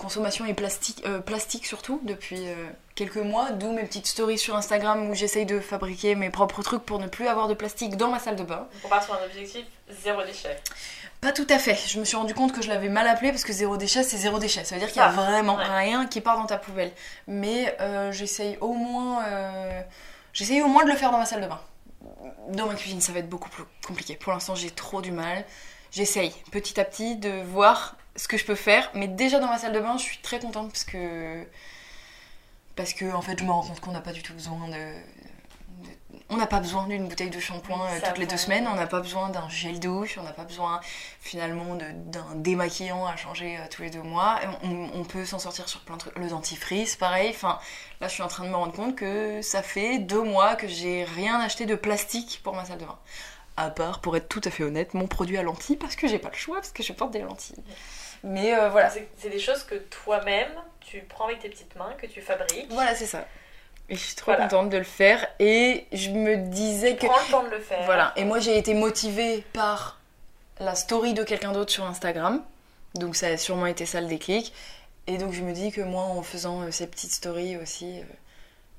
Consommation et plastique, euh, plastique surtout depuis euh, quelques mois. D'où mes petites stories sur Instagram où j'essaye de fabriquer mes propres trucs pour ne plus avoir de plastique dans ma salle de bain. On part sur un objectif zéro déchet. Pas tout à fait. Je me suis rendu compte que je l'avais mal appelé parce que zéro déchet, c'est zéro déchet. Ça veut dire qu'il y a Ah, vraiment ouais. rien qui part dans ta poubelle. Mais euh, j'essaye au moins, j'essaye au moins de le faire dans ma salle de bain. Dans ma cuisine, ça va être beaucoup plus compliqué. Pour l'instant, j'ai trop du mal. J'essaye petit à petit de voir ce que je peux faire. Mais déjà dans ma salle de bain, je suis très contente parce que parce que en fait, je me rends compte qu'on n'a pas du tout besoin de, de- on n'a pas besoin d'une bouteille de shampoing Oui, euh, toutes les deux semaines, on n'a pas besoin d'un gel douche, on n'a pas besoin finalement d'un démaquillant à changer euh, tous les deux mois. On, on peut s'en sortir sur plein de trucs. Le dentifrice, pareil. Enfin, là, je suis en train de me rendre compte que ça fait deux mois que j'ai rien acheté de plastique pour ma salle de bain. À part, pour être tout à fait honnête, mon produit à lentilles, parce que j'ai pas le choix, parce que je porte des lentilles. Mais euh, voilà. C'est des choses que toi-même, tu prends avec tes petites mains, que tu fabriques. Voilà, c'est ça. Et je suis trop Voilà. contente de le faire. Et je me disais que. Prends le temps de le faire. Voilà. Et moi, j'ai été motivée par la story de quelqu'un d'autre sur Instagram. Donc, ça a sûrement été ça le déclic. Et donc, je me dis que moi, en faisant euh, ces petites stories aussi, euh,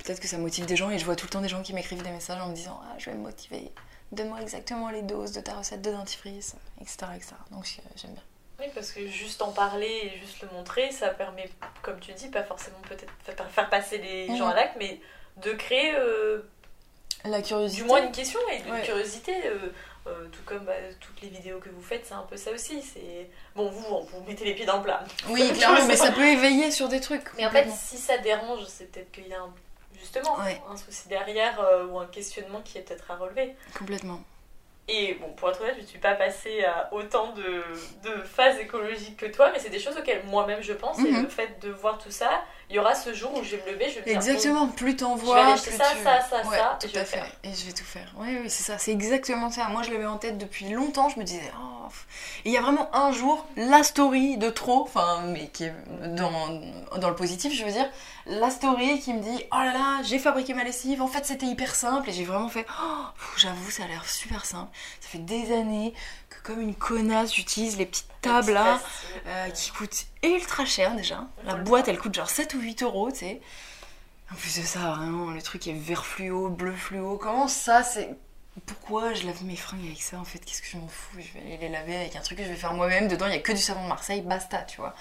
peut-être que ça motive des gens. Et je vois tout le temps des gens qui m'écrivent des messages en me disant Ah, je vais me motiver. Donne-moi exactement les doses de ta recette de dentifrice, etc. etc. Donc, j'aime bien. Oui, parce que juste en parler et juste le montrer, ça permet, comme tu dis, pas forcément peut-être fa- faire passer les gens Mhm. à l'acte, mais de créer euh, La curiosité. du moins une question et une Ouais. curiosité. euh, euh, tout comme bah, toutes les vidéos que vous faites, c'est un peu ça aussi. C'est bon, vous, vous mettez les pieds dans le plat. Oui, clairement, mais ça peut éveiller sur des trucs. Mais en fait, si ça dérange, c'est peut-être qu'il y a un- justement Ouais. un souci derrière euh, ou un questionnement qui est peut-être à relever. Complètement. Et bon, pour être honnête, je ne suis pas passée à autant de, de phases écologiques que toi, mais c'est des choses auxquelles moi-même je pense. Et Mhm. le fait de voir tout ça, il y aura ce jour où je vais me lever, je vais me dire. Exactement, plus t'en je vais aller acheter plus ça, ça, ça, Ouais, ça, tout et je à le fait. faire. Et je vais tout faire. Oui, oui, c'est ça, c'est exactement ça. Moi, je l'avais en tête depuis longtemps. Je me disais, oh. Et il y a vraiment un jour, la story de trop, enfin, mais qui est dans, dans le positif, je veux dire, la story qui me dit, oh là là, j'ai fabriqué ma lessive. En fait, c'était hyper simple. Et j'ai vraiment fait, oh, j'avoue, ça a l'air super simple. Ça fait des années que, comme une connasse, j'utilise les petites tables là, euh, qui coûtent ultra cher déjà. La boîte, elle coûte genre 7 ou 8 euros, tu sais. En plus de ça, vraiment, le truc est vert fluo, bleu fluo. Comment ça, c'est. Pourquoi je lave mes fringues avec ça en fait? Qu'est-ce que je m'en fous? Je vais aller les laver avec un truc que je vais faire moi-même. Dedans, il y a que du savon de Marseille, basta, tu vois.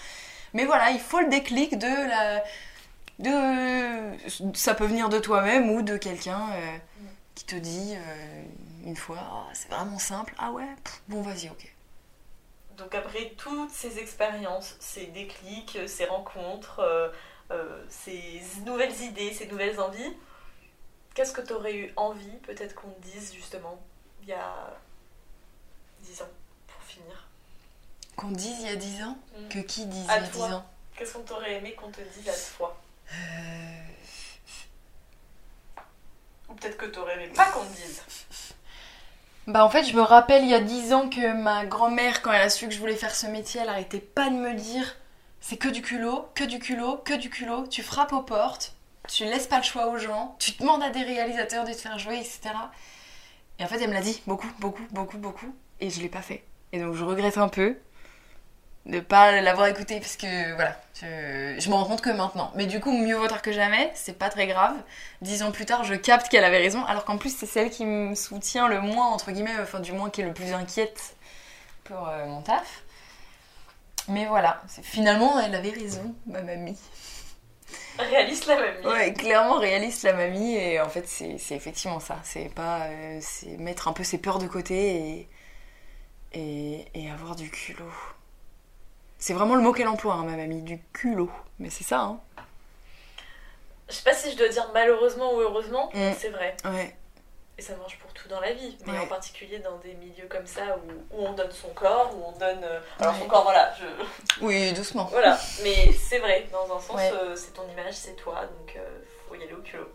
Mais voilà, il faut le déclic de la. De... Ça peut venir de toi-même ou de quelqu'un euh, qui te dit euh, une fois Ah, c'est vraiment simple. Ah ouais Bon, vas-y, ok. Donc après toutes ces expériences, ces déclics, ces rencontres, euh, euh, ces nouvelles idées, ces nouvelles envies, qu'est-ce que tu aurais eu envie peut-être qu'on te dise justement il y a 10 ans pour finir? Qu'on dise il y a 10 ans? Mm. Que qui dise À il y a 10 toi. ans? Qu'est-ce qu'on t'aurait aimé qu'on te dise à toi? Euh, Ou peut-être que t'aurais aimé pas qu'on te dise? Bah en fait, je me rappelle il y a 10 ans que ma grand-mère, quand elle a su que je voulais faire ce métier, elle arrêtait pas de me dire c'est que du culot, que du culot, que du culot, tu frappes aux portes, tu laisses pas le choix aux gens, tu demandes à des réalisateurs de te faire jouer, etc. Et en fait, elle me l'a dit beaucoup, beaucoup, beaucoup, beaucoup, et je l'ai pas fait. Et donc je regrette un peu de pas l'avoir écouté parce que voilà, je, je me rends compte que maintenant. Mais du coup, mieux vaut tard que jamais, c'est pas très grave. Dix ans plus tard, je capte qu'elle avait raison, alors qu'en plus, c'est celle qui me soutient le moins, entre guillemets, enfin, du moins qui est le plus inquiète pour euh, mon taf. Mais voilà, finalement, elle avait raison, ma mamie. Réaliste la mamie. Ouais, clairement réaliste la mamie, et en fait, c'est c'est effectivement ça. C'est pas. euh, c'est mettre un peu ses peurs de côté et. et, et avoir du culot. C'est vraiment le mot qu'elle emploie, hein, ma mamie, du culot. Mais c'est ça, hein. Je sais pas si je dois dire malheureusement ou heureusement, Mm. c'est vrai. Ouais. Et ça marche pour tout dans la vie, mais Ouais. en particulier dans des milieux comme ça où, où on donne son corps, où on donne. euh, Alors Ouais. son corps, voilà, je. Oui, doucement. Voilà, mais c'est vrai, dans un sens, Ouais. euh, c'est ton image, c'est toi, donc euh, faut y aller au culot.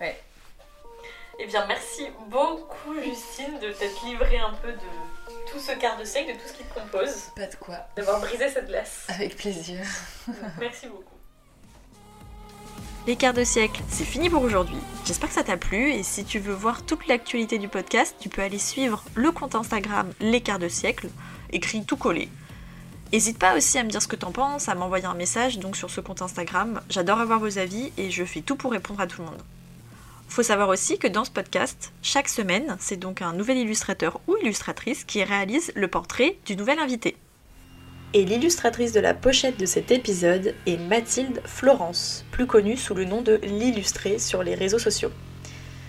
Ouais. Eh bien, merci beaucoup, Justine, de t'être livrée un peu de tout ce quart de siècle, de tout ce qui te compose, Pas de quoi. d'avoir brisé cette glace. Avec plaisir. Merci beaucoup. L'écart de siècle, c'est fini pour aujourd'hui. J'espère que ça t'a plu et si tu veux voir toute l'actualité du podcast, tu peux aller suivre le compte Instagram L'écart de siècle, écrit tout collé. N'hésite pas aussi à me dire ce que t'en penses, à m'envoyer un message donc sur ce compte Instagram. J'adore avoir vos avis et je fais tout pour répondre à tout le monde. Faut savoir aussi que dans ce podcast, chaque semaine, c'est donc un nouvel illustrateur ou illustratrice qui réalise le portrait du nouvel invité. Et l'illustratrice de la pochette de cet épisode est Mathilde Florence, plus connue sous le nom de l'illustrée sur les réseaux sociaux.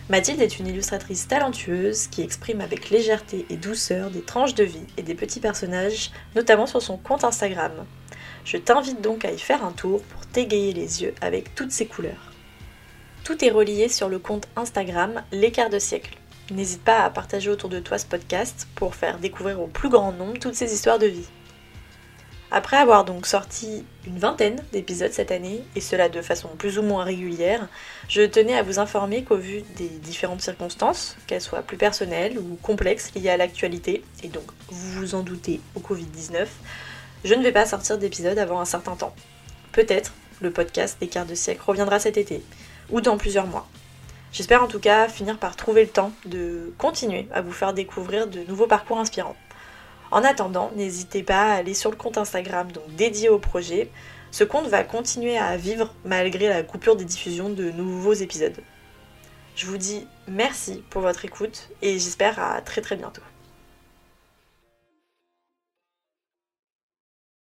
Mathilde est une illustratrice talentueuse qui exprime avec légèreté et douceur des tranches de vie et des petits personnages, notamment sur son compte Instagram. Je t'invite donc à y faire un tour pour t'égayer les yeux avec toutes ces couleurs. Tout est relié sur le compte Instagram L'écart de siècle. N'hésite pas à partager autour de toi ce podcast pour faire découvrir au plus grand nombre toutes ces histoires de vie. Après avoir donc sorti une vingtaine d'épisodes cette année, et cela de façon plus ou moins régulière, je tenais à vous informer qu'au vu des différentes circonstances, qu'elles soient plus personnelles ou complexes liées à l'actualité, et donc vous vous en doutez au Covid-19, je ne vais pas sortir d'épisode avant un certain temps. Peut-être le podcast des quarts de siècle reviendra cet été, ou dans plusieurs mois. J'espère en tout cas finir par trouver le temps de continuer à vous faire découvrir de nouveaux parcours inspirants. En attendant, n'hésitez pas à aller sur le compte Instagram donc dédié au projet. Ce compte va continuer à vivre malgré la coupure des diffusions de nouveaux épisodes. Je vous dis merci pour votre écoute et j'espère à très très bientôt.